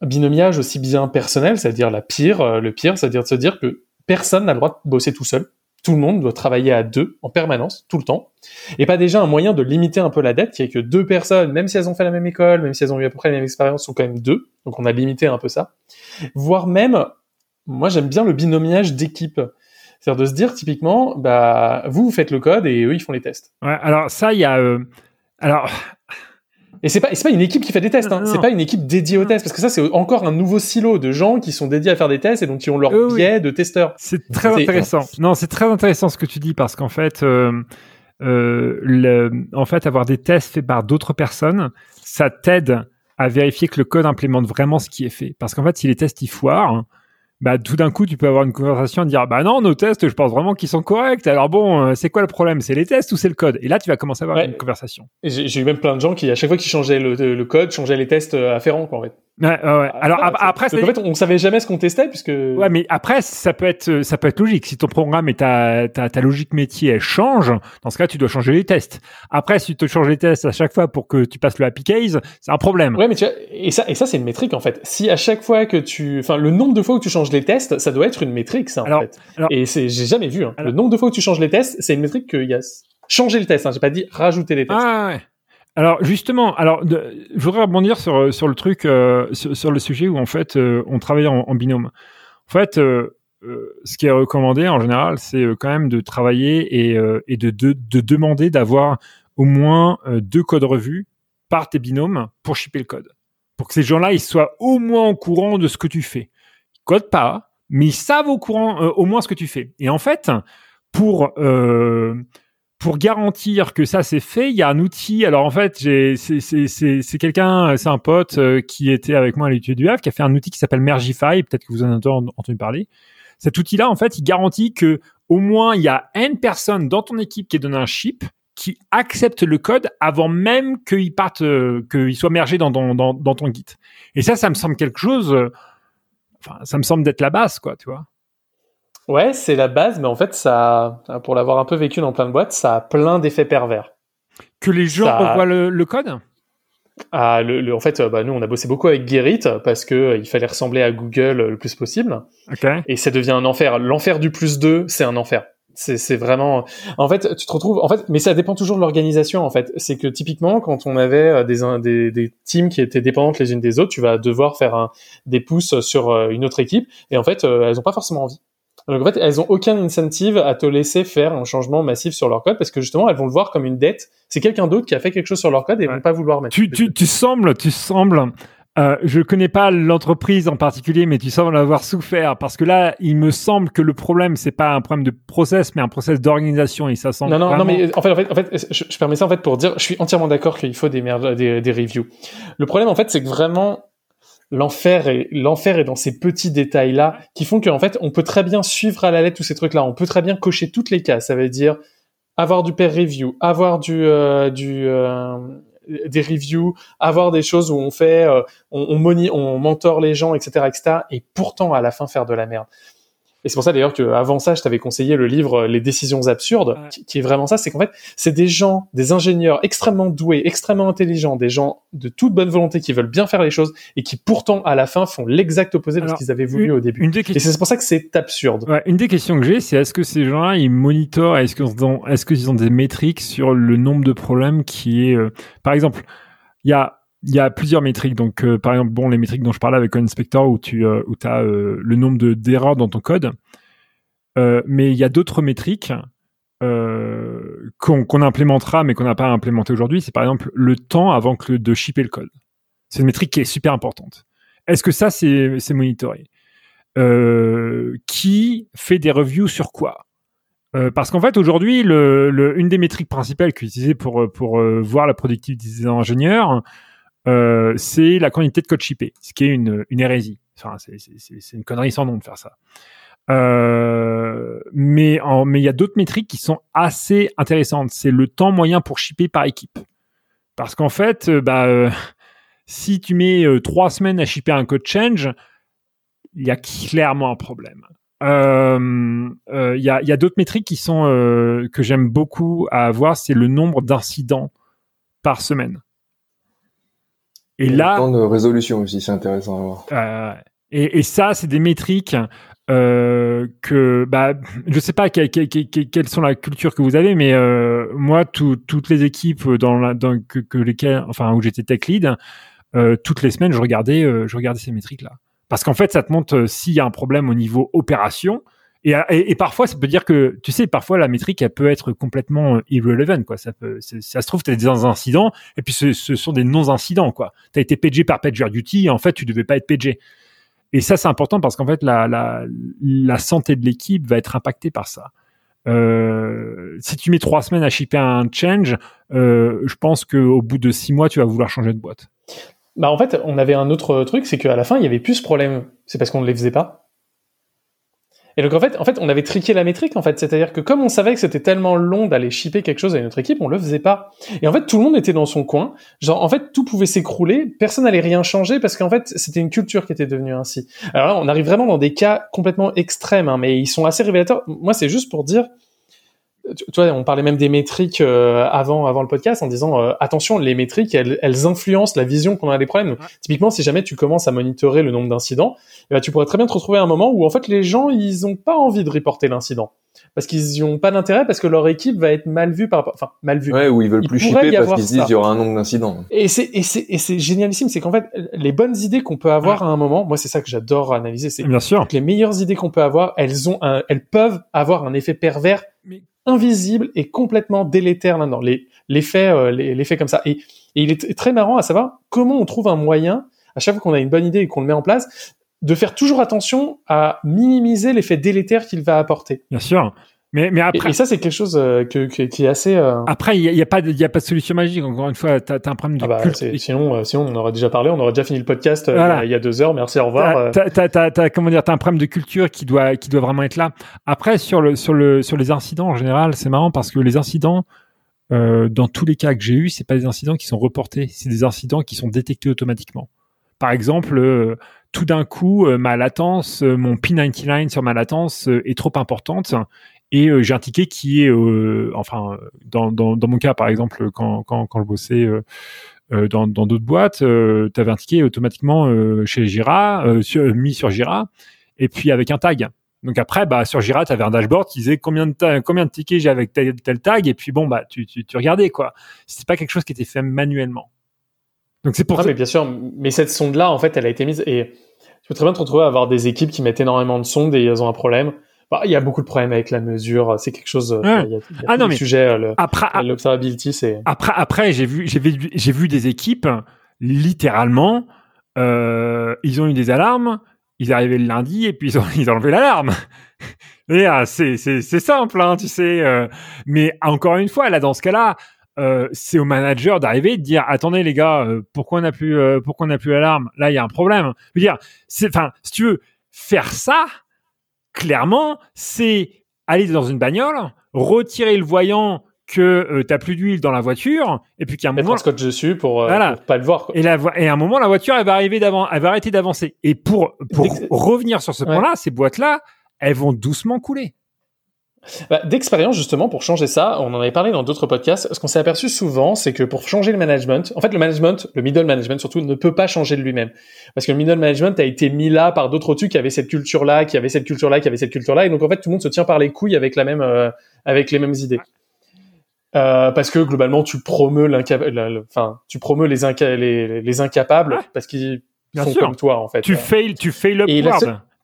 binomiage aussi bien personnel, c'est-à-dire la pire, euh, le pire, c'est-à-dire de se dire que personne n'a le droit de bosser tout seul, tout le monde doit travailler à deux en permanence, tout le temps, et pas déjà un moyen de limiter un peu la dette, qui est que deux personnes, même si elles ont fait la même école, même si elles ont eu à peu près la même expérience, sont quand même deux, donc on a limité un peu ça. Voire même, moi j'aime bien le binomiage d'équipe. C'est-à-dire de se dire typiquement, bah vous vous faites le code et eux ils font les tests. Ouais, alors ça il y a, euh, alors et c'est pas, c'est pas une équipe qui fait des tests, hein. c'est pas une équipe dédiée aux tests, parce que ça c'est encore un nouveau silo de gens qui sont dédiés à faire des tests et donc qui ont leur biais de testeurs. C'est très intéressant. Non, c'est très intéressant ce que tu dis parce qu'en fait, euh, euh, le, en fait, avoir des tests faits par d'autres personnes, ça t'aide à vérifier que le code implémente vraiment ce qui est fait. Parce qu'en fait, si les tests y foirent, bah tout d'un coup tu peux avoir une conversation et dire bah non nos tests je pense vraiment qu'ils sont corrects. Alors bon euh, c'est quoi le problème? C'est les tests ou c'est le code? Et là tu vas commencer à avoir une conversation. J'ai eu même plein de gens qui à chaque fois qu'ils changeaient le, code changeaient les tests euh, afférents quoi en fait Ouais, ouais. Alors Ah, après, donc, en fait, on savait jamais ce qu'on testait puisque. Ouais, mais après, ça peut être, ça peut être logique. Si ton programme et ta, ta, ta logique métier elle change, dans ce cas, tu dois changer les tests. Après, si tu te changes les tests à chaque fois pour que tu passes le happy case, c'est un problème. Ouais, mais tu vois, et ça, et ça, c'est une métrique en fait. Si à chaque fois que tu, enfin, le nombre de fois où tu changes les tests, ça doit être une métrique, ça en Alors- fait. alors- et c'est, j'ai jamais vu. Hein. Alors- Le nombre de fois où tu changes les tests, c'est une métrique qu'il y a changer le test. Hein. J'ai pas dit rajouter les tests. Ah ouais. Alors justement, alors je voudrais rebondir sur sur le truc, euh, sur, le sujet où en fait euh, on travaille en, binôme. En fait, euh, euh, ce qui est recommandé en général, c'est euh, quand même de travailler et, euh, et de, de, de demander d'avoir au moins euh, deux codes revus par tes binômes pour shipper le code. Pour que ces gens-là, ils soient au moins au courant de ce que tu fais. Ils codent pas, mais ils savent au courant euh, au moins ce que tu fais. Et en fait, pour euh, pour garantir que ça c'est fait, il y a un outil. Alors en fait, c'est c'est c'est c'est quelqu'un, c'est un pote euh, qui était avec moi à l'étude du Havre, qui a fait un outil qui s'appelle Mergify. Peut-être que vous en avez entendu parler. Cet outil-là, en fait, il garantit que au moins il y a n personnes dans ton équipe qui donne un chip qui accepte le code avant même qu'il parte, euh, qu'il soit mergé dans, dans ton Git. Et ça, ça me semble quelque chose. euh, Enfin, ça me semble d'être la base, quoi, tu vois. Ouais, c'est la base, mais en fait, ça, pour l'avoir un peu vécu dans plein de boîtes, ça a plein d'effets pervers. Que les gens Ça- revoient le, le code. Ah, le, le- en fait, euh, bah, nous, on a bossé beaucoup avec Gerrit parce que euh, il fallait ressembler à Google euh, le plus possible. Ok. Et ça devient un enfer. L'enfer du plus 2, c'est un enfer. C'est, vraiment. En fait, tu te retrouves. En fait, mais ça dépend toujours de l'organisation. En fait, c'est que typiquement, quand on avait des, des des teams qui étaient dépendantes les unes des autres, tu vas devoir faire un, des pouces sur une autre équipe. Et en fait, elles ont pas forcément envie. Donc en fait, elles ont aucun incentive à te laisser faire un changement massif sur leur code parce que justement, elles vont le voir comme une dette. C'est quelqu'un d'autre qui a fait quelque chose sur leur code et elles vont pas vouloir mettre. Tu, tu, tu sembles, tu sembles. Euh, je connais pas l'entreprise en particulier, mais tu sembles avoir souffert parce que là, il me semble que le problème c'est pas un problème de process, mais un process d'organisation et ça semble. Non, non, non, mais en fait, en fait, en fait je, je permets ça en fait pour dire, je suis entièrement d'accord qu'il faut des, merge- des, des reviews. Le problème, en fait, c'est que vraiment, l'enfer est, l'enfer est dans ces petits détails-là qui font qu'en fait, on peut très bien suivre à la lettre tous ces trucs-là. On peut très bien cocher toutes les cases. Ça veut dire avoir du peer review, avoir du, euh, du, euh, des reviews, avoir des choses où on fait, euh, on, on, moni- on mentor les gens, etc., etc., et pourtant à la fin faire de la merde. Et c'est pour ça d'ailleurs qu'avant ça, je t'avais conseillé le livre Les décisions absurdes, qui, qui est vraiment ça, c'est qu'en fait, c'est des gens, des ingénieurs extrêmement doués, extrêmement intelligents, des gens de toute bonne volonté qui veulent bien faire les choses et qui pourtant à la fin font l'exact opposé de ce qu'ils avaient voulu une- au début. une des Et c'est pour ça que c'est absurde. Ouais, une des questions que j'ai, c'est est-ce que ces gens-là, ils monitorent, est-ce qu'ils ont, est-ce qu'ils ont des métriques sur le nombre de problèmes qui est, euh, par exemple, il y a, il y a plusieurs métriques. Donc, euh, par exemple, bon, les métriques dont je parlais avec Inspector où tu, euh, as le nombre de d'erreurs dans ton code. Euh, mais il y a d'autres métriques euh, qu'on implémentera, mais qu'on n'a pas implémenté aujourd'hui. C'est par exemple le temps avant que de shipper le code. C'est une métrique qui est super importante. Est-ce que ça, c'est monitoré? Euh, qui fait des reviews sur quoi? Euh, Parce qu'en fait, aujourd'hui, une des métriques principales qu'utilisées pour, pour euh, voir la productivité des ingénieurs, euh, c'est la quantité de code shippé, ce qui est une, une hérésie. Enfin, c'est- une connerie sans nom de faire ça. Euh, mais il y a d'autres métriques qui sont assez intéressantes. C'est le temps moyen pour shipper par équipe. Parce qu'en fait, euh, bah, euh, si tu mets trois semaines à shipper un code change, il y a clairement un problème. Il y a, a d'autres métriques qui sont que j'aime beaucoup à avoir, c'est le nombre d'incidents par semaine. Et là, temps de résolution aussi, c'est intéressant à voir. euh, et, et ça, c'est des métriques euh, que, bah, je sais pas que- que- que- que- quelles sont la culture que vous avez, mais euh, moi, tout- toutes les équipes dans, la, dans que, que lesquelles, enfin, où j'étais tech lead, euh, toutes les semaines, je regardais, euh, je regardais ces métriques-là, parce qu'en fait, ça te montre euh, s'il y a un problème au niveau opération. Et, et, parfois, ça peut dire que, tu sais, parfois la métrique, elle peut être complètement euh, irrelevant. Ça peut, ça se trouve, tu as des incidents, et puis ce, sont des non-incidents, quoi. Tu as été pagé par PagerDuty, et en fait, tu devais pas être pagé. Et ça, c'est important parce qu'en fait, la, santé de l'équipe va être impactée par ça. Euh, si tu mets trois semaines à shipper un change, euh, je pense qu'au bout de six mois, tu vas vouloir changer de boîte. Bah en fait, on avait un autre truc, c'est qu'à la fin, il y avait plus ce problème. C'est parce qu'on ne les faisait pas. Et donc en fait, en fait, on avait triqué la métrique en fait, c'est-à-dire que comme on savait que c'était tellement long d'aller shipper quelque chose à une autre équipe, on le faisait pas. Et en fait, tout le monde était dans son coin. Genre en fait, tout pouvait s'écrouler, personne n'allait rien changer parce qu'en fait, c'était une culture qui était devenue ainsi. Alors là, on arrive vraiment dans des cas complètement extrêmes, hein, mais ils sont assez révélateurs. Moi, c'est juste pour dire tu, vois, on parlait même des métriques euh, avant avant le podcast en disant euh, attention, les métriques elles, elles, influencent la vision qu'on a des problèmes. Typiquement, si jamais tu commences à monitorer le nombre d'incidents, eh ben, tu pourrais très bien te retrouver à un moment où en fait les gens ils ont pas envie de reporter l'incident parce qu'ils ont pas d'intérêt parce que leur équipe va être mal vue par enfin mal vue. Ouais, ou ils veulent plus shipper parce qu'ils se disent il y aura un nombre d'incidents. Et c'est et c'est et c'est génialissime, c'est qu'en fait les bonnes idées qu'on peut avoir à un moment, moi c'est ça que j'adore analyser, c'est bien sûr que les meilleures idées qu'on peut avoir, elles ont un, elles peuvent avoir un effet pervers invisible et complètement délétère là-dedans. Les, l'effet, euh, l'effet comme ça. Et, et, il est très marrant à savoir comment on trouve un moyen, à chaque fois qu'on a une bonne idée et qu'on le met en place, de faire toujours attention à minimiser l'effet délétère qu'il va apporter. Bien sûr. Mais, mais après. Et, ça, c'est quelque chose euh, que, que, qui est assez. Euh... Après, il n'y a, y a, pas de, y a pas de solution magique. Encore une fois, tu as, un problème de. Ah bah, culte. Sinon, euh, sinon, on aurait déjà parlé, on aurait déjà fini le podcast voilà. il y a deux heures. Merci, au revoir. Comment dire, t'as un problème de culture qui doit, qui doit vraiment être là. Après, sur le, sur le, sur les incidents en général, c'est marrant parce que les incidents, dans tous les cas que j'ai eu, c'est pas des incidents qui sont reportés, c'est des incidents qui sont détectés automatiquement. Par exemple, tout d'un coup, ma latence, mon P99 sur ma latence est trop importante et euh, j'ai un ticket qui est, euh, enfin, dans, dans, dans, mon cas par exemple, quand, quand, quand je bossais euh, dans d'autres boîtes, tu avais un ticket automatiquement chez Jira, sur, mis sur Jira, et puis avec un tag. Donc après, bah, sur Jira, tu avais un dashboard qui disait combien de, combien de tickets j'ai avec tel, tel, tag, et puis bon, bah, tu, tu, tu regardais, quoi. C'était pas quelque chose qui était fait manuellement. Donc c'est pour ça. Mais bien sûr, mais cette sonde-là, en fait, elle a été mise, et tu peux très bien te retrouver à avoir des équipes qui mettent énormément de sondes et elles ont un problème. Bah, il y a beaucoup de problèmes avec la mesure. C'est quelque chose. Ouais. Il y a, il y a ah non mais sujet, le, après l'observability, c'est. Après, après, j'ai vu, j'ai vu, j'ai vu des équipes littéralement. Euh, ils ont eu des alarmes. Ils arrivaient le lundi et puis ils ont, ils ont enlevé l'alarme. c'est, c'est, c'est simple, hein, tu sais. Euh, mais encore une fois, là, dans ce cas-là, euh, c'est au manager d'arriver et de dire attendez les gars, euh, pourquoi on n'a plus, euh, pourquoi on n'a plus l'alarme? Là, il y a un problème. Je veux dire, c'est, enfin, si tu veux faire ça, clairement, c'est aller dans une bagnole, retirer le voyant que euh, t'as plus d'huile dans la voiture et puis a un Mettre moment un scotch dessus pour, euh, voilà. pour pas le voir quoi. et la et à un moment la voiture elle va arriver d'avant elle va arrêter d'avancer et pour pour revenir sur ce point-là ces boîtes là elles vont doucement couler bah, D'expérience, justement, pour changer ça, on en avait parlé dans d'autres podcasts. Ce qu'on s'est aperçu souvent, c'est que pour changer le management, en fait, le management, le middle management surtout, ne peut pas changer de lui-même. Parce que le middle management a été mis là par d'autres au-dessus qui avaient cette culture-là, qui avaient cette culture-là, qui avaient cette culture-là. Et donc, en fait, tout le monde se tient par les couilles avec la même, euh, avec les mêmes idées. Euh, parce que globalement, tu promeus l'incapable, enfin, tu promeus les, inca les, les incapables parce qu'ils sont sûr. comme toi, en fait. tu fail tu fail le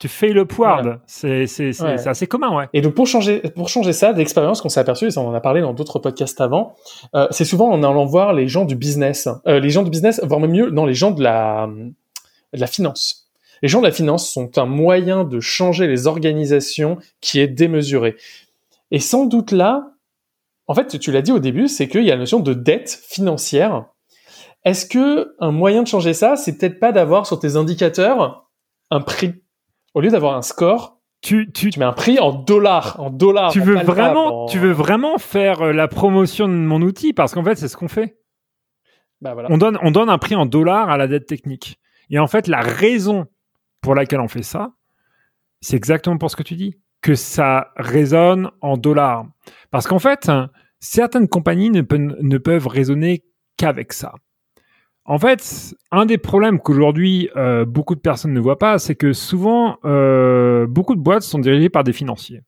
tu fais le. Voilà. C'est ouais. assez commun, ouais. Et donc pour changer pour changer ça, d'expérience qu'on s'est aperçu, et ça on en a parlé dans d'autres podcasts avant, euh, c'est souvent en allant voir les gens du business, euh, les gens du business, voire même mieux, non les gens de la de la finance. Les gens de la finance sont un moyen de changer les organisations qui est démesuré. Et sans doute là, en fait, tu l'as dit au début, c'est qu'il y a la notion de dette financière. Est-ce que un moyen de changer ça, c'est peut-être pas d'avoir sur tes indicateurs un prix? Au lieu d'avoir un score, tu, tu, tu mets un prix en dollars, en dollars. Tu en veux vraiment, en... tu veux vraiment faire euh, la promotion de mon outil? Parce qu'en fait, c'est ce qu'on fait. Bah voilà. On donne, on donne un prix en dollars à la dette technique. Et en fait, la raison pour laquelle on fait ça, c'est exactement pour ce que tu dis, que ça résonne en dollars. Parce qu'en fait, certaines compagnies ne, peuvent, ne peuvent raisonner qu'avec ça. En fait, un des problèmes qu'aujourd'hui euh, beaucoup de personnes ne voient pas, c'est que souvent euh, beaucoup de boîtes sont dirigées par des financiers.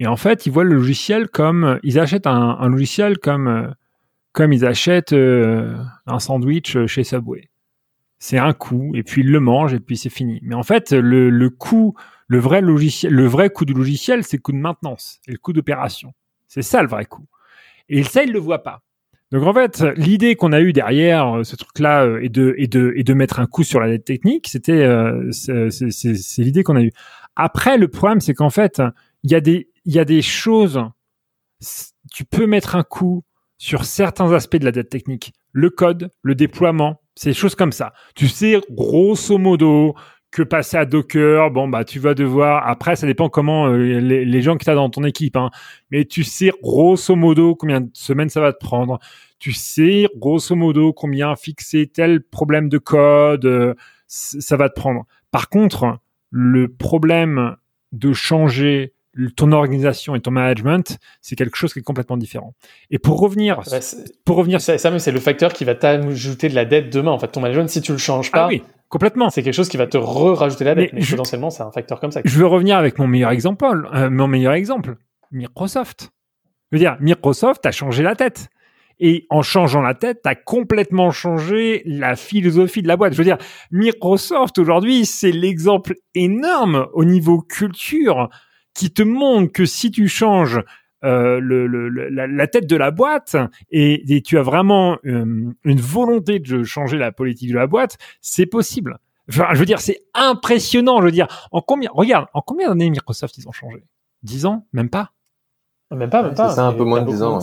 Et en fait, ils voient le logiciel comme ils achètent un, logiciel comme euh, comme ils achètent un sandwich chez Subway. C'est un coût et puis ils le mangent et puis c'est fini. Mais en fait, le, le le vrai logiciel, le vrai coût du logiciel, c'est le coût de maintenance et le coût d'opération. C'est ça le vrai coût. Et ça, ils le voient pas. Donc en fait, l'idée qu'on a eue derrière ce truc-là euh, est de, est de, est de mettre un coup sur la dette technique. C'était, euh, c'est l'idée qu'on a eue. Après, le problème, c'est qu'en fait, il y a des, il y a des choses. Tu peux mettre un coup sur certains aspects de la dette technique, le code, le déploiement, des choses comme ça. Tu sais, grosso modo, que passer à Docker. Bon, bah, tu vas devoir. Après, ça dépend comment euh, les, les, gens que tu as dans ton équipe. Hein. Mais tu sais grosso modo combien de semaines ça va te prendre. Tu sais grosso modo combien fixer tel problème de code euh, ça va te prendre. Par contre, le problème de changer ton organisation et ton management, c'est quelque chose qui est complètement différent. Et pour revenir, pour revenir, ça, ça c'est le facteur qui va t'ajouter de la dette demain. En fait, ton management, si tu le changes pas, ah oui, complètement, c'est quelque chose qui va te re-rajouter la dette. Mais, potentiellement, c'est un facteur comme ça. Je veux revenir avec mon meilleur exemple, euh, mon meilleur exemple, Microsoft. Je veux dire, Microsoft a changé la tête. Et en changeant la tête, tu as complètement changé la philosophie de la boîte. Je veux dire, Microsoft aujourd'hui, c'est l'exemple énorme au niveau culture qui te montre que si tu changes euh, le, le, la, tête de la boîte et, tu as vraiment euh, une volonté de changer la politique de la boîte, c'est possible. Enfin, je veux dire, c'est impressionnant. Je veux dire, en combien, regarde, en combien d'années Microsoft ils ont changé? 10 ans? Même pas? Même pas, même pas. C'est un peu moins de 10 ans.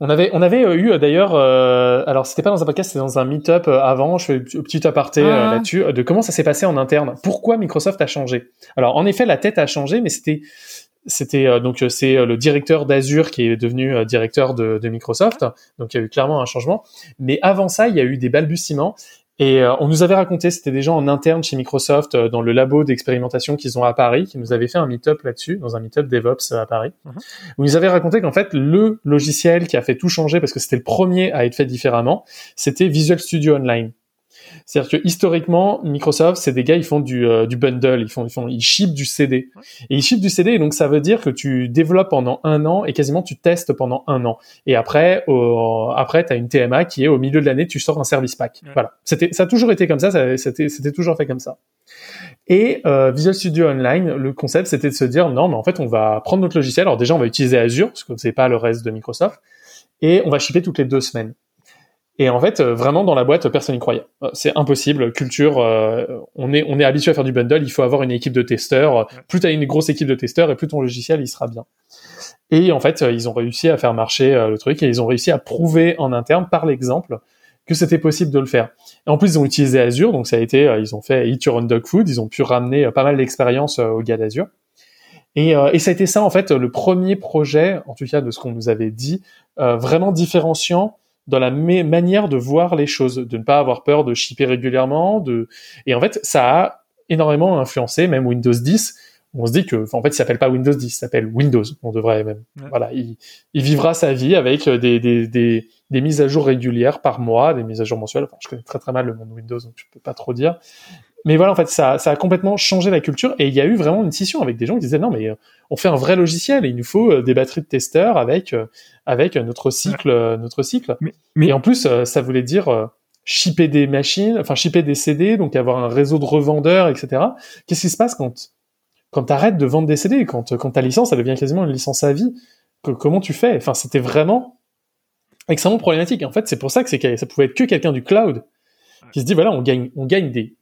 On avait, on avait euh, eu d'ailleurs, euh, alors c'était pas dans un podcast, c'était dans un meet-up avant. Je fais un petit aparté ah. là-dessus de comment ça s'est passé en interne. Pourquoi Microsoft a changé? Alors en effet, la tête a changé, mais c'était c'était euh, donc c'est le directeur d'Azure qui est devenu directeur de, de, Microsoft. Donc il y a eu clairement un changement. Mais avant ça, il y a eu des balbutiements et euh, on nous avait raconté, c'était des gens en interne chez Microsoft euh, dans le labo d'expérimentation qu'ils ont à Paris, qui nous avaient fait un meet-up là-dessus, dans un meet-up DevOps à Paris, mhm. où ils nous avaient raconté qu'en fait le logiciel qui a fait tout changer parce que c'était le premier à être fait différemment, c'était Visual Studio Online. C'est-à-dire que historiquement, Microsoft, c'est des gars, ils font du, euh, du bundle, ils font, ils font, ils ship du CD. Et ils ship du CD, et donc ça veut dire que tu développes pendant un an et quasiment tu testes pendant un an. Et après, au, après, t'as une TMA qui est au milieu de l'année, tu sors un service pack. Voilà. C'était, ça a toujours été comme ça, ça c'était, c'était toujours fait comme ça. Et euh, Visual Studio Online, le concept, c'était de se dire non, mais en fait, on va prendre notre logiciel. Alors déjà, on va utiliser Azure parce que c'est pas le reste de Microsoft, et on va shipper toutes les deux semaines. Et en fait, euh, vraiment dans la boîte, personne n'y croyait. Euh, c'est impossible. Culture, euh, on est on est habitué à faire du bundle. Il faut avoir une équipe de testeurs. Plus tu as une grosse équipe de testeurs, et plus ton logiciel il sera bien. Et en fait, ils ont réussi à faire marcher le truc et ils ont réussi à prouver en interne par l'exemple que c'était possible de le faire. Et en plus, ils ont utilisé Azure, donc ça a été, ils ont fait Eat Your Own Dog Food. Ils ont pu ramener pas mal d'expérience aux gars d'Azure. Et, et, ça a été ça en fait le premier projet, en tout cas de ce qu'on nous avait dit, vraiment différenciant dans la manière de voir les choses, de ne pas avoir peur de shipper régulièrement, de et en fait ça a énormément influencé même Windows 10. On se dit que en fait il s'appelle pas Windows 10, il s'appelle Windows. On devrait même voilà, il, il, vivra sa vie avec des, des, des, des, mises à jour régulières par mois, des mises à jour mensuelles. Enfin, je connais très très mal le monde Windows donc je peux pas trop dire. Mais voilà, en fait, ça, ça a complètement changé la culture et il y a eu vraiment une scission avec des gens qui disaient non, mais euh, on fait un vrai logiciel et il nous faut euh, des batteries de testeurs avec euh, avec notre cycle, notre cycle. Mais, Et en plus, ça voulait dire shipper des machines, enfin shipper des CD, donc avoir un réseau de revendeurs, etc. Qu'est-ce qui se passe quand quand t'arrêtes de vendre des CD, quand quand ta licence, ça devient quasiment une licence à vie? Comment tu fais? Enfin, c'était vraiment extrêmement problématique. En fait, c'est pour ça que c'est ça pouvait être que quelqu'un du cloud qui se dit voilà, on gagne on gagne des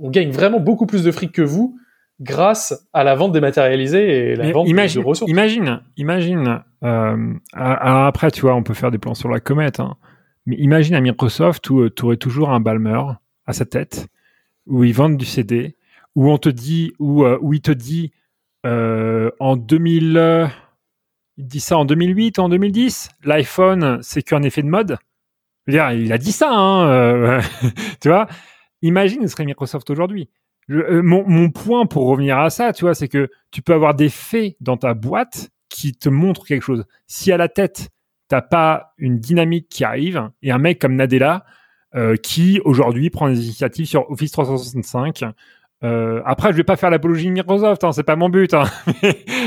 on gagne vraiment beaucoup plus de fric que vous grâce à la vente dématérialisée et la vente imagine, de ressources. Imagine, imagine. Euh, alors après, tu vois, on peut faire des plans sur la comète, hein, mais imagine à Microsoft où euh, tu aurais toujours un Balmer à sa tête, où ils vendent du CD, où on te dit, où, euh, où il te dit en 2000, il dit ça en 2008, en 2010, l'iPhone, c'est qu'un effet de mode? Je veux dire, il a dit ça, hein, tu vois? Imagine ce serait Microsoft aujourd'hui. Euh, mon, point pour revenir à ça, tu vois, c'est que tu peux avoir des faits dans ta boîte qui te montrent quelque chose. Si à la tête, t'as pas une dynamique qui arrive, et un mec comme Nadella, euh, qui aujourd'hui prend des initiatives sur Office 365, euh, après, je vais pas faire l'apologie de Microsoft, hein, c'est pas mon but. Hein.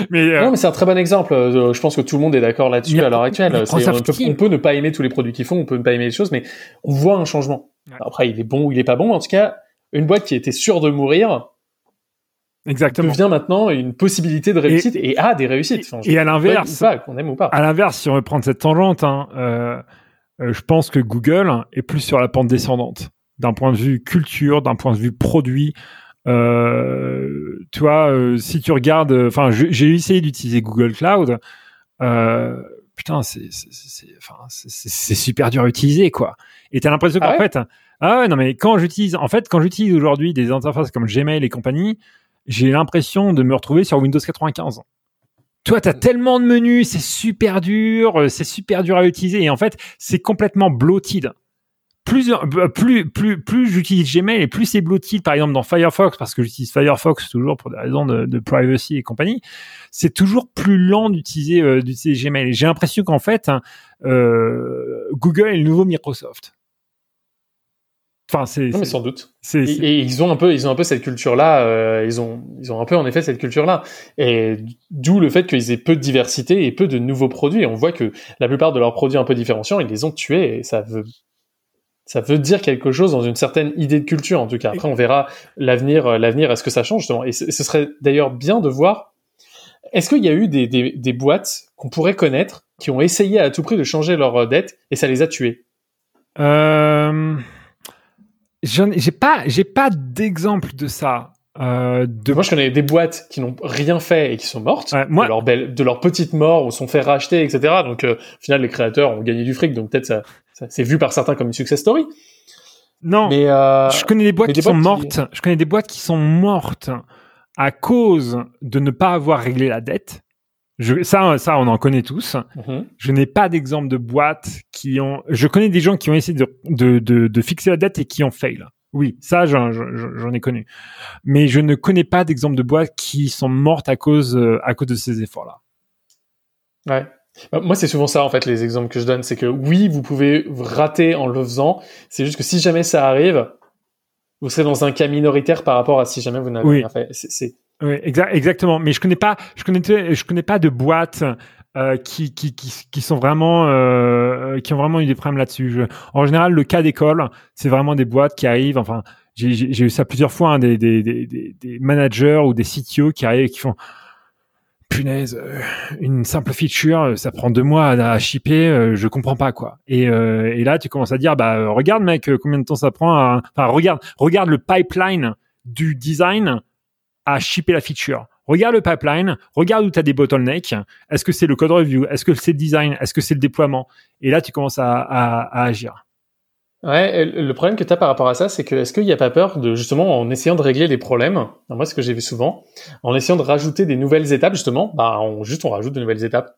mais, non, mais c'est un très bon exemple. je pense que tout le monde est d'accord là-dessus à l'heure actuelle. On peut, on peut, ne pas aimer tous les produits qu'ils font, on peut ne pas aimer les choses, mais on voit un changement. Après, il est bon ou il est pas bon. En tout cas, une boîte qui était sûre de mourir, Exactement. devient maintenant une possibilité de réussite et, a des réussites. et, à l'inverse, qu'on aime ou pas. À l'inverse, si on veut prendre cette tangente, hein, euh, euh, je pense que Google est plus sur la pente descendante d'un point de vue culture, d'un point de vue produit. Euh, tu vois, si tu regardes, enfin, j'ai essayé d'utiliser Google Cloud. Putain, c'est super dur à utiliser, quoi. Et t'as l'impression qu'en fait, ah ouais, non, mais quand j'utilise, en fait, quand j'utilise aujourd'hui des interfaces comme Gmail et compagnie, j'ai l'impression de me retrouver sur Windows 95. Toi, tu as tellement de menus, c'est super dur, euh, c'est super dur à utiliser. Et en fait, c'est complètement bloated. Plus, euh, plus, plus, plus j'utilise Gmail et plus c'est bloated, par exemple, dans Firefox, parce que j'utilise Firefox toujours pour des raisons de, privacy et compagnie, c'est toujours plus lent d'utiliser euh, d'utiliser Gmail. J'ai l'impression qu'en fait, hein, Google est le nouveau Microsoft. Enfin, c'est. Non, mais sans doute. Et, ils ont un peu, ils ont un peu cette culture-là. Euh, ils ont, ils ont un peu en effet cette culture-là. Et d'où le fait qu'ils aient peu de diversité et peu de nouveaux produits. On voit que la plupart de leurs produits un peu différenciants, ils les ont tués. Et ça veut, ça veut dire quelque chose dans une certaine idée de culture, en tout cas. Après, on verra l'avenir, euh, l'avenir, est-ce que ça change justement. Et ce serait d'ailleurs bien de voir. Est-ce qu'il y a eu des, boîtes qu'on pourrait connaître qui ont essayé à tout prix de changer leur euh, dette et ça les a tués? Euh j'ai pas, j'ai pas d'exemple de ça. Euh, de... Moi, je connais des boîtes qui n'ont rien fait et qui sont mortes moi... de, leur belle, de leur petite mort ou sont fait racheter, etc. Donc, euh, au final, les créateurs ont gagné du fric, donc peut-être ça, ça c'est vu par certains comme une success story. Non, mais euh, je connais des boîtes qui sont mortes. Je connais des boîtes qui sont mortes à cause de ne pas avoir réglé la dette je, ça, ça, on en connaît tous. Mhm. Je n'ai pas d'exemple de boîtes qui ont. Je connais des gens qui ont essayé de, de, de, de fixer la dette et qui ont fail. Oui, ça, j'en, ai connu. Mais je ne connais pas d'exemple de boîtes qui sont mortes à cause, euh, à cause de ces efforts-là. Ouais. Bah, moi, c'est souvent ça, en fait, les exemples que je donne. C'est que oui, vous pouvez rater en le faisant. C'est juste que si jamais ça arrive, vous serez dans un cas minoritaire par rapport à si jamais vous n'avez rien fait. C'est, oui, exactement. Mais je connais pas, je connais, je connais pas de boîtes euh, qui, qui, qui, sont vraiment, euh, qui ont vraiment eu des problèmes là-dessus. En général, le cas d'école, c'est vraiment des boîtes qui arrivent. Enfin, j'ai eu ça plusieurs fois, hein, des, managers ou des CTO qui arrivent et qui font punaise, euh, une simple feature, ça prend deux mois à, à shipper, je comprends pas quoi. Et, là, tu commences à dire, bah regarde mec, combien de temps ça prend. Enfin, regarde, regarde le pipeline du design à shipper la feature. Regarde le pipeline, regarde où tu as des bottlenecks. Est-ce que c'est le code review? Est-ce que c'est le design? Est-ce que c'est le déploiement? Et là, tu commences à, agir. Ouais, le problème que tu as par rapport à ça, c'est que est-ce qu'il n'y a pas peur de justement en essayant de régler les problèmes, moi ce que j'ai vu souvent, en essayant de rajouter des nouvelles étapes justement, bah juste on rajoute de nouvelles étapes.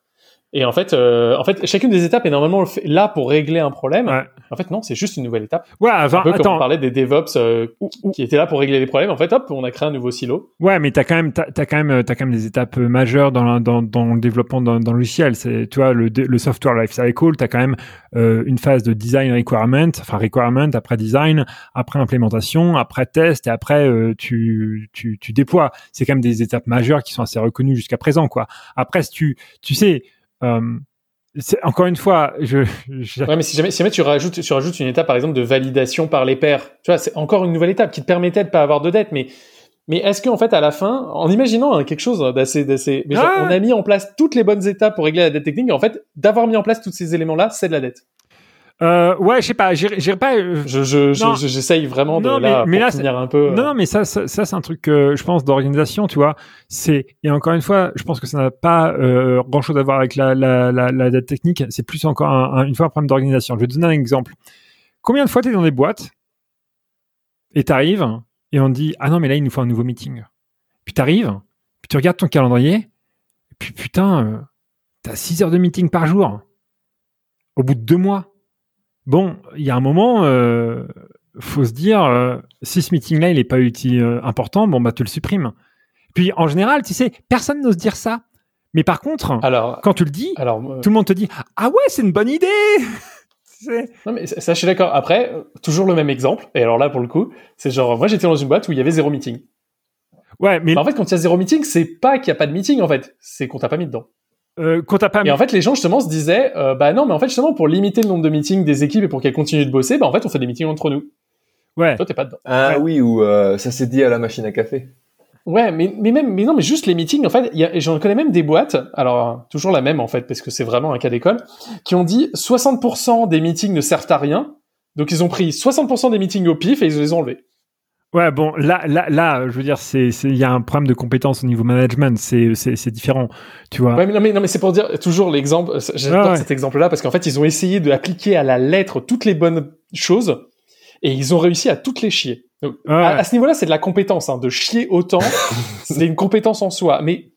Et en fait, euh, en fait, chacune des étapes est normalement là pour régler un problème. En fait, non, c'est juste une nouvelle étape. Ouais, avant, un peu attends. Comme on parlait des DevOps euh, qui étaient là pour régler les problèmes. En fait, hop, on a créé un nouveau silo. Ouais, mais t'as quand même, t'as, as quand même, t'as quand même des étapes majeures dans, dans, dans le développement dans, dans le logiciel. C'est, tu vois, le, le software life cycle, t'as quand même euh, une phase de design requirement, enfin requirement après design, après implémentation, après test et après euh, tu, tu, tu déploies. C'est quand même des étapes majeures qui sont assez reconnues jusqu'à présent, quoi. Après, si tu, tu sais. Euh, encore une fois, je, Ouais, mais si jamais, si jamais tu rajoutes, tu rajoutes une étape, par exemple, de validation par les pairs, tu vois, c'est encore une nouvelle étape qui te permettait de pas avoir de dette, mais, mais est-ce qu'en fait, à la fin, en imaginant hein, quelque chose d'assez, d'assez, mais ah. on a mis en place toutes les bonnes étapes pour régler la dette technique, en fait, d'avoir mis en place tous ces éléments-là, c'est de la dette. Euh, ouais, je sais pas, j'irai pas. Euh, je, je, j'essaye vraiment de là, mais, pour là, un peu. Non, non, mais ça, ça, ça c'est un truc, euh, je pense, d'organisation, tu vois. C'est et encore une fois, je pense que ça n'a pas euh, grand chose à voir avec la, la, la, la dette technique. C'est plus encore un, une fois un problème d'organisation. Je vais te donner un exemple. Combien de fois tu es dans des boîtes et t'arrives et on te dit ah non mais là il nous faut un nouveau meeting. Puis t'arrives, puis tu regardes ton calendrier, et puis putain, euh, t'as 6 heures de meeting par jour. Au bout de deux mois Bon, il y a un moment, euh, faut se dire, euh, si ce meeting-là, il n'est pas utile, euh, important, bon, bah, tu le supprimes. Puis, en général, tu sais, personne n'ose dire ça. Mais par contre, alors, quand tu le dis, alors, tout le monde te dit, ah ouais, c'est une bonne idée Non, mais ça, je suis d'accord. Après, toujours le même exemple. Et alors là, pour le coup, c'est genre, moi, j'étais dans une boîte où il y avait zéro meeting. Ouais, mais. en fait, quand il y a zéro meeting, c'est pas qu'il n'y a pas de meeting, en fait. C'est qu'on t'a pas mis dedans. Euh, quand pas... Et en fait, les gens justement se disaient, euh, bah non, mais en fait justement pour limiter le nombre de meetings des équipes et pour qu'elles continuent de bosser, bah en fait on fait des meetings entre nous. Ouais. Toi t'es pas dedans. Ah oui, ou euh, ça s'est dit à la machine à café. Ouais, mais, mais même, mais non, mais juste les meetings, en fait, j'en connais même des boîtes, alors toujours la même en fait, parce que c'est vraiment un cas d'école, qui ont dit 60% des meetings ne servent à rien, donc ils ont pris 60% des meetings au pif et ils les ont enlevés. Ouais, bon, là, là, là, je veux dire, c'est, il y a un problème de compétence au niveau management, c'est, c'est, c'est différent, tu vois. Ouais, mais non, mais, non, mais c'est pour dire toujours l'exemple. J'adore ouais. cet exemple-là parce qu'en fait, ils ont essayé d'appliquer à la lettre toutes les bonnes choses et ils ont réussi à toutes les chier. Donc, Ouais, à, à ce niveau-là, c'est de la compétence, hein, de chier autant. c'est une compétence en soi, mais.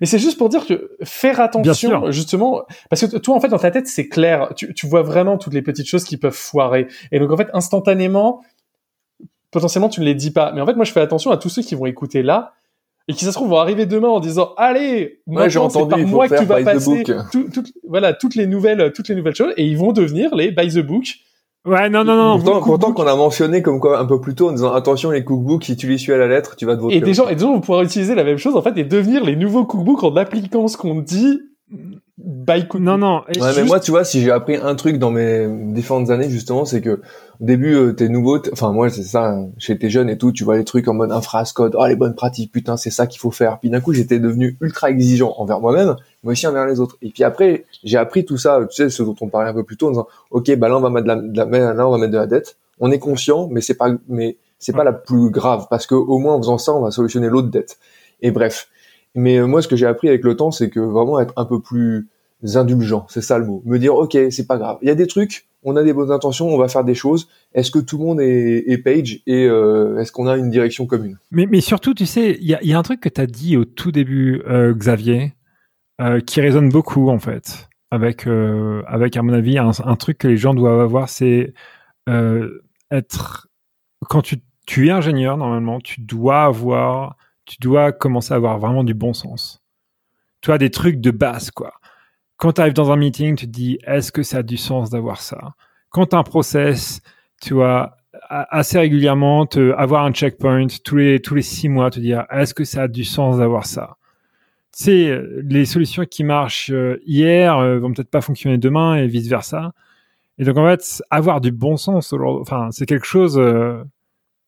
Mais c'est juste pour dire que faire attention, justement, parce que toi, en fait, dans ta tête, c'est clair. Tu, tu vois vraiment toutes les petites choses qui peuvent foirer. Et donc, en fait, instantanément, potentiellement, tu ne les dis pas. Mais en fait, moi, je fais attention à tous ceux qui vont écouter là et qui, ça se trouve, vont arriver demain en disant, allez, Ouais, j'ai entendu, par il faut moi que faire tu vas passer book. tout- tout- voilà, toutes les nouvelles, toutes les nouvelles choses et ils vont devenir les by the book. Ouais, non, non, non. Pourtant, pourtant qu'on a mentionné comme quoi un peu plus tôt en disant attention les cookbooks, si tu les suis à la lettre, tu vas te voter. Et des gens, et des gens vont pouvoir utiliser la même chose, en fait, et devenir les nouveaux cookbooks en appliquant ce qu'on dit by cookbook. Non, non. Ouais, mais moi, tu vois, si j'ai appris un truc dans mes différentes années, justement, c'est que au début, euh, t'es nouveau, enfin, moi, c'est ça, hein, j'étais jeune et tout, tu vois les trucs en mode infras, code, oh, les bonnes pratiques, putain, c'est ça qu'il faut faire. Puis d'un coup, j'étais devenu ultra exigeant envers moi-même, mais aussi envers les autres. Et puis après, j'ai appris tout ça, tu sais, ce dont on parlait un peu plus tôt, en disant, ok, bah là, on va mettre de la, de la- là, on va mettre de la dette. On est conscient, mais c'est pas, mais c'est pas la plus grave, parce que au moins, en faisant ça, on va solutionner l'autre dette. Et bref. Mais euh, moi, ce que j'ai appris avec le temps, c'est que vraiment être un peu plus indulgent, c'est ça le mot. Me dire, ok, c'est pas grave. Il y a des trucs, on a des bonnes intentions, on va faire des choses. Est-ce que tout le monde est, est page et euh, est-ce qu'on a une direction commune? Mais, surtout, tu sais, il y a, un truc que tu as dit au tout début, euh, Xavier, qui résonne beaucoup, en fait, avec, avec à mon avis, un, truc que les gens doivent avoir, c'est être... Quand tu es ingénieur, normalement, tu dois avoir... Tu dois commencer à avoir vraiment du bon sens. Tu as des trucs de base, quoi. Quand tu arrives dans un meeting, tu te dis, est-ce que ça a du sens d'avoir ça? Quand tu as un process, tu vois, assez régulièrement te, avoir un checkpoint tous les tous les six mois, te dire est-ce que ça a du sens d'avoir ça? Tu sais, les solutions qui marchent euh, hier euh, vont peut-être pas fonctionner demain et vice versa. Et donc en fait, avoir du bon sens, enfin c'est quelque chose euh,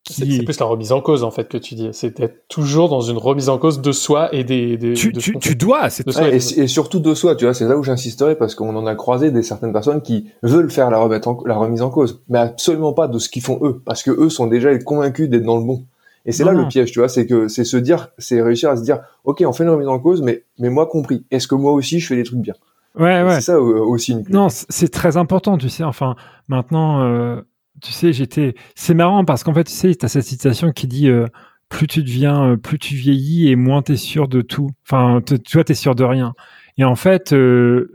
qui c'est plus la remise en cause, en fait, que tu dis. C'est d'être toujours dans une remise en cause de soi et des. des tu, de dois, c'est De soi Ouais, et et, de- et surtout de soi, tu vois, c'est là où j'insisterai parce qu'on en a croisé des certaines personnes qui veulent faire la, remettre en- la remise en cause, mais absolument pas de ce qu'ils font eux, parce que eux sont déjà convaincus d'être dans le bon. Et c'est là le piège, tu vois, c'est que c'est se dire, c'est réussir à se dire, ok, on fait une remise en cause, mais mais moi compris, est-ce que moi aussi je fais des trucs bien? Ouais, Et ouais. C'est ça euh, aussi une clé. Non, c'est très important, tu sais. Enfin, maintenant, euh, tu sais, j'étais. C'est marrant parce qu'en fait, tu sais, t'as cette citation qui dit euh, plus tu deviens, euh, plus tu vieillis et moins t'es sûr de tout. Enfin, vois, t'es sûr de rien. Et en fait, euh,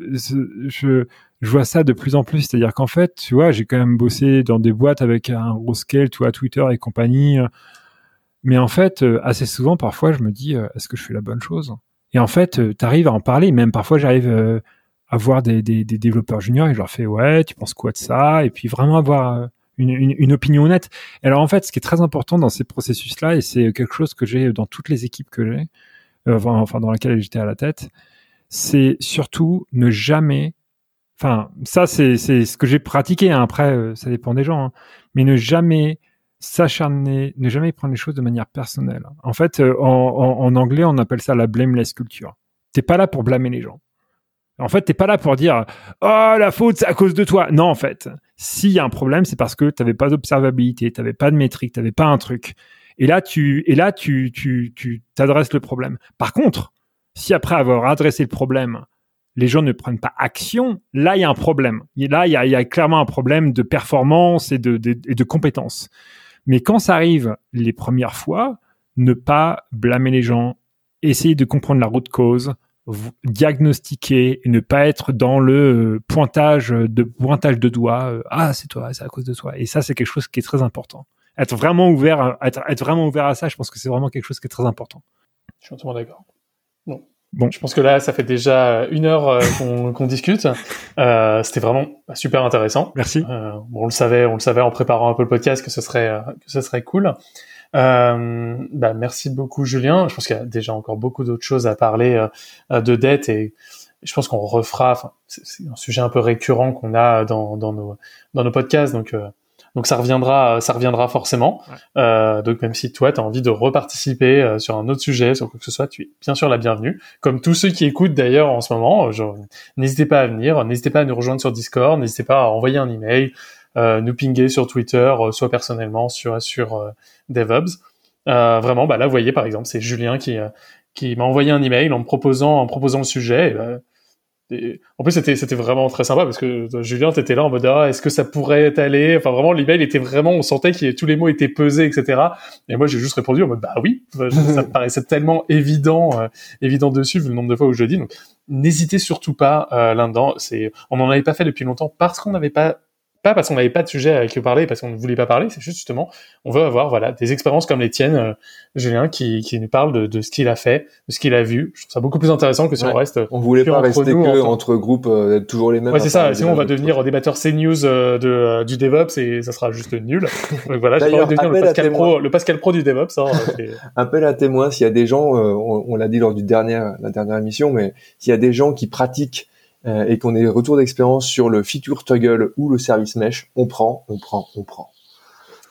je vois ça de plus en plus. C'est-à-dire qu'en fait, tu vois, j'ai quand même bossé dans des boîtes avec un gros scale, tu vois, Twitter et compagnie. Mais en fait, assez souvent, parfois, je me dis, est-ce que je fais la bonne chose? Et en fait, tu arrives à en parler. Même parfois, j'arrive à voir des, développeurs juniors et je leur fais, ouais, tu penses quoi de ça? Et puis vraiment avoir une, une, une opinion honnête. Alors, en fait, ce qui est très important dans ces processus-là, et c'est quelque chose que j'ai dans toutes les équipes que j'ai, euh, enfin, dans laquelle j'étais à la tête, c'est surtout ne jamais Enfin, ça, c'est c'est ce que j'ai pratiqué. hein. Après, euh, ça dépend des gens. hein. Mais ne jamais s'acharner, ne jamais prendre les choses de manière personnelle. En fait, euh, en, en- en anglais, on appelle ça la blameless culture. T'es pas là pour blâmer les gens. En fait, t'es pas là pour dire oh la faute c'est à cause de toi. Non, en fait, s'il y a un problème, c'est parce que t'avais pas d'observabilité, t'avais pas de métrique, t'avais pas un truc. Et là, tu et là tu tu tu t'adresses le problème. Par contre, si après avoir adressé le problème, les gens ne prennent pas action, là, il y a un problème. Et là, il y a, y a clairement un problème de performance et de, et de compétences. Mais quand ça arrive les premières fois, ne pas blâmer les gens, essayer de comprendre la route cause, diagnostiquer et ne pas être dans le euh, pointage de pointage de doigts. euh, ah, c'est toi, c'est à cause de toi. Et ça, c'est quelque chose qui est très important. Être vraiment ouvert, à- être, être vraiment ouvert à ça, je pense que c'est vraiment quelque chose qui est très important. Je suis entièrement d'accord. Bon. Bon. Je pense que là, ça fait déjà une heure euh, qu'on discute. Euh, C'était vraiment super intéressant. Merci. Euh, bon, on le savait, on le savait en préparant un peu le podcast que ce serait que ce serait cool. Euh, bah, merci beaucoup, Julien. Je pense qu'il y a déjà encore beaucoup d'autres choses à parler euh, de dette et je pense qu'on refera. Enfin, c'est un sujet un peu récurrent qu'on a dans, dans nos dans nos podcasts, donc. euh, donc ça reviendra, ça reviendra forcément. Euh, donc même si toi tu as envie de reparticiper euh, sur un autre sujet, sur quoi que ce soit, tu es bien sûr la bienvenue. Comme tous ceux qui écoutent d'ailleurs en ce moment, euh, n'hésitez pas à venir, n'hésitez pas à nous rejoindre sur Discord, n'hésitez pas à envoyer un email, nous pinguer sur Twitter, soit personnellement sur sur DevOps. vraiment, bah là, vous voyez par exemple, c'est Julien qui qui m'a envoyé un email en me proposant en proposant le sujet. Et, bah, en plus, c'était c'était vraiment très sympa parce que Julien, t'étais là en mode ah, est-ce que ça pourrait aller Enfin, vraiment, l'email était vraiment, on sentait que tous les mots étaient pesés, etc. Et moi, j'ai juste répondu en mode bah oui, ça me paraissait tellement évident, euh, évident dessus vu le nombre de fois où je le dis. Donc, n'hésitez surtout pas euh, là-dedans. C'est, on n'en avait pas fait depuis longtemps parce qu'on n'avait pas pas parce qu'on n'avait pas de sujet avec qui parler, parce qu'on ne voulait pas parler, c'est juste justement, on veut avoir voilà des expériences comme les tiennes, euh, Julien, qui, qui nous parle de, de ce qu'il a fait, de ce qu'il a vu. Je trouve ça beaucoup plus intéressant que si on reste. On voulait pas rester que entre groupes, euh, toujours les mêmes. Ouais, c'est ça. Sinon, on va devenir débatteur CNews euh, de euh, du DevOps et ça sera juste nul. Donc voilà, j'ai pas devenir le Pascal Pro, le Pascal Pro du DevOps. Hein, appel à témoin. S'il y a des gens, on, on l'a dit lors du dernier la dernière émission, mais s'il y a des gens qui pratiquent euh, et qu'on ait retour d'expérience sur le feature toggle ou le service mesh, on prend, on prend, on prend.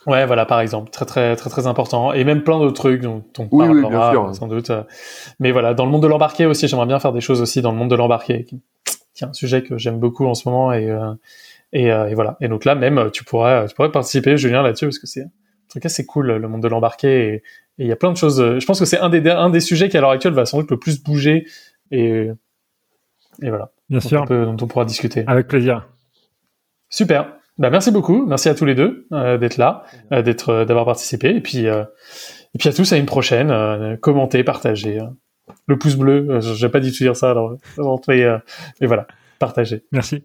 Ouais, voilà, par exemple, très très très très important, et même plein d'autres trucs dont on oui, parlera oui, bien sûr. sans doute. Mais voilà, dans le monde de l'embarqué aussi, j'aimerais bien faire des choses aussi dans le monde de l'embarqué, qui, est un sujet que j'aime beaucoup en ce moment, et, euh, et, euh, et, voilà. Et donc là, même, tu pourrais tu pourrais participer, Julien, là-dessus, parce que c'est en tout cas c'est cool le monde de l'embarqué, et il y a plein de choses. Je pense que c'est un des un des sujets qui à l'heure actuelle va sans doute le plus bouger, et et voilà. Bien sûr. dont on pourra discuter. Avec plaisir. Super. Bah, merci beaucoup. Merci à tous les deux euh, d'être là, euh, d'être, euh, d'avoir participé. Et puis, et puis à tous à une prochaine. commentez, partagez. le pouce bleu. J'ai pas dit de dire ça. Alors, mais, mais voilà, partagez. Merci.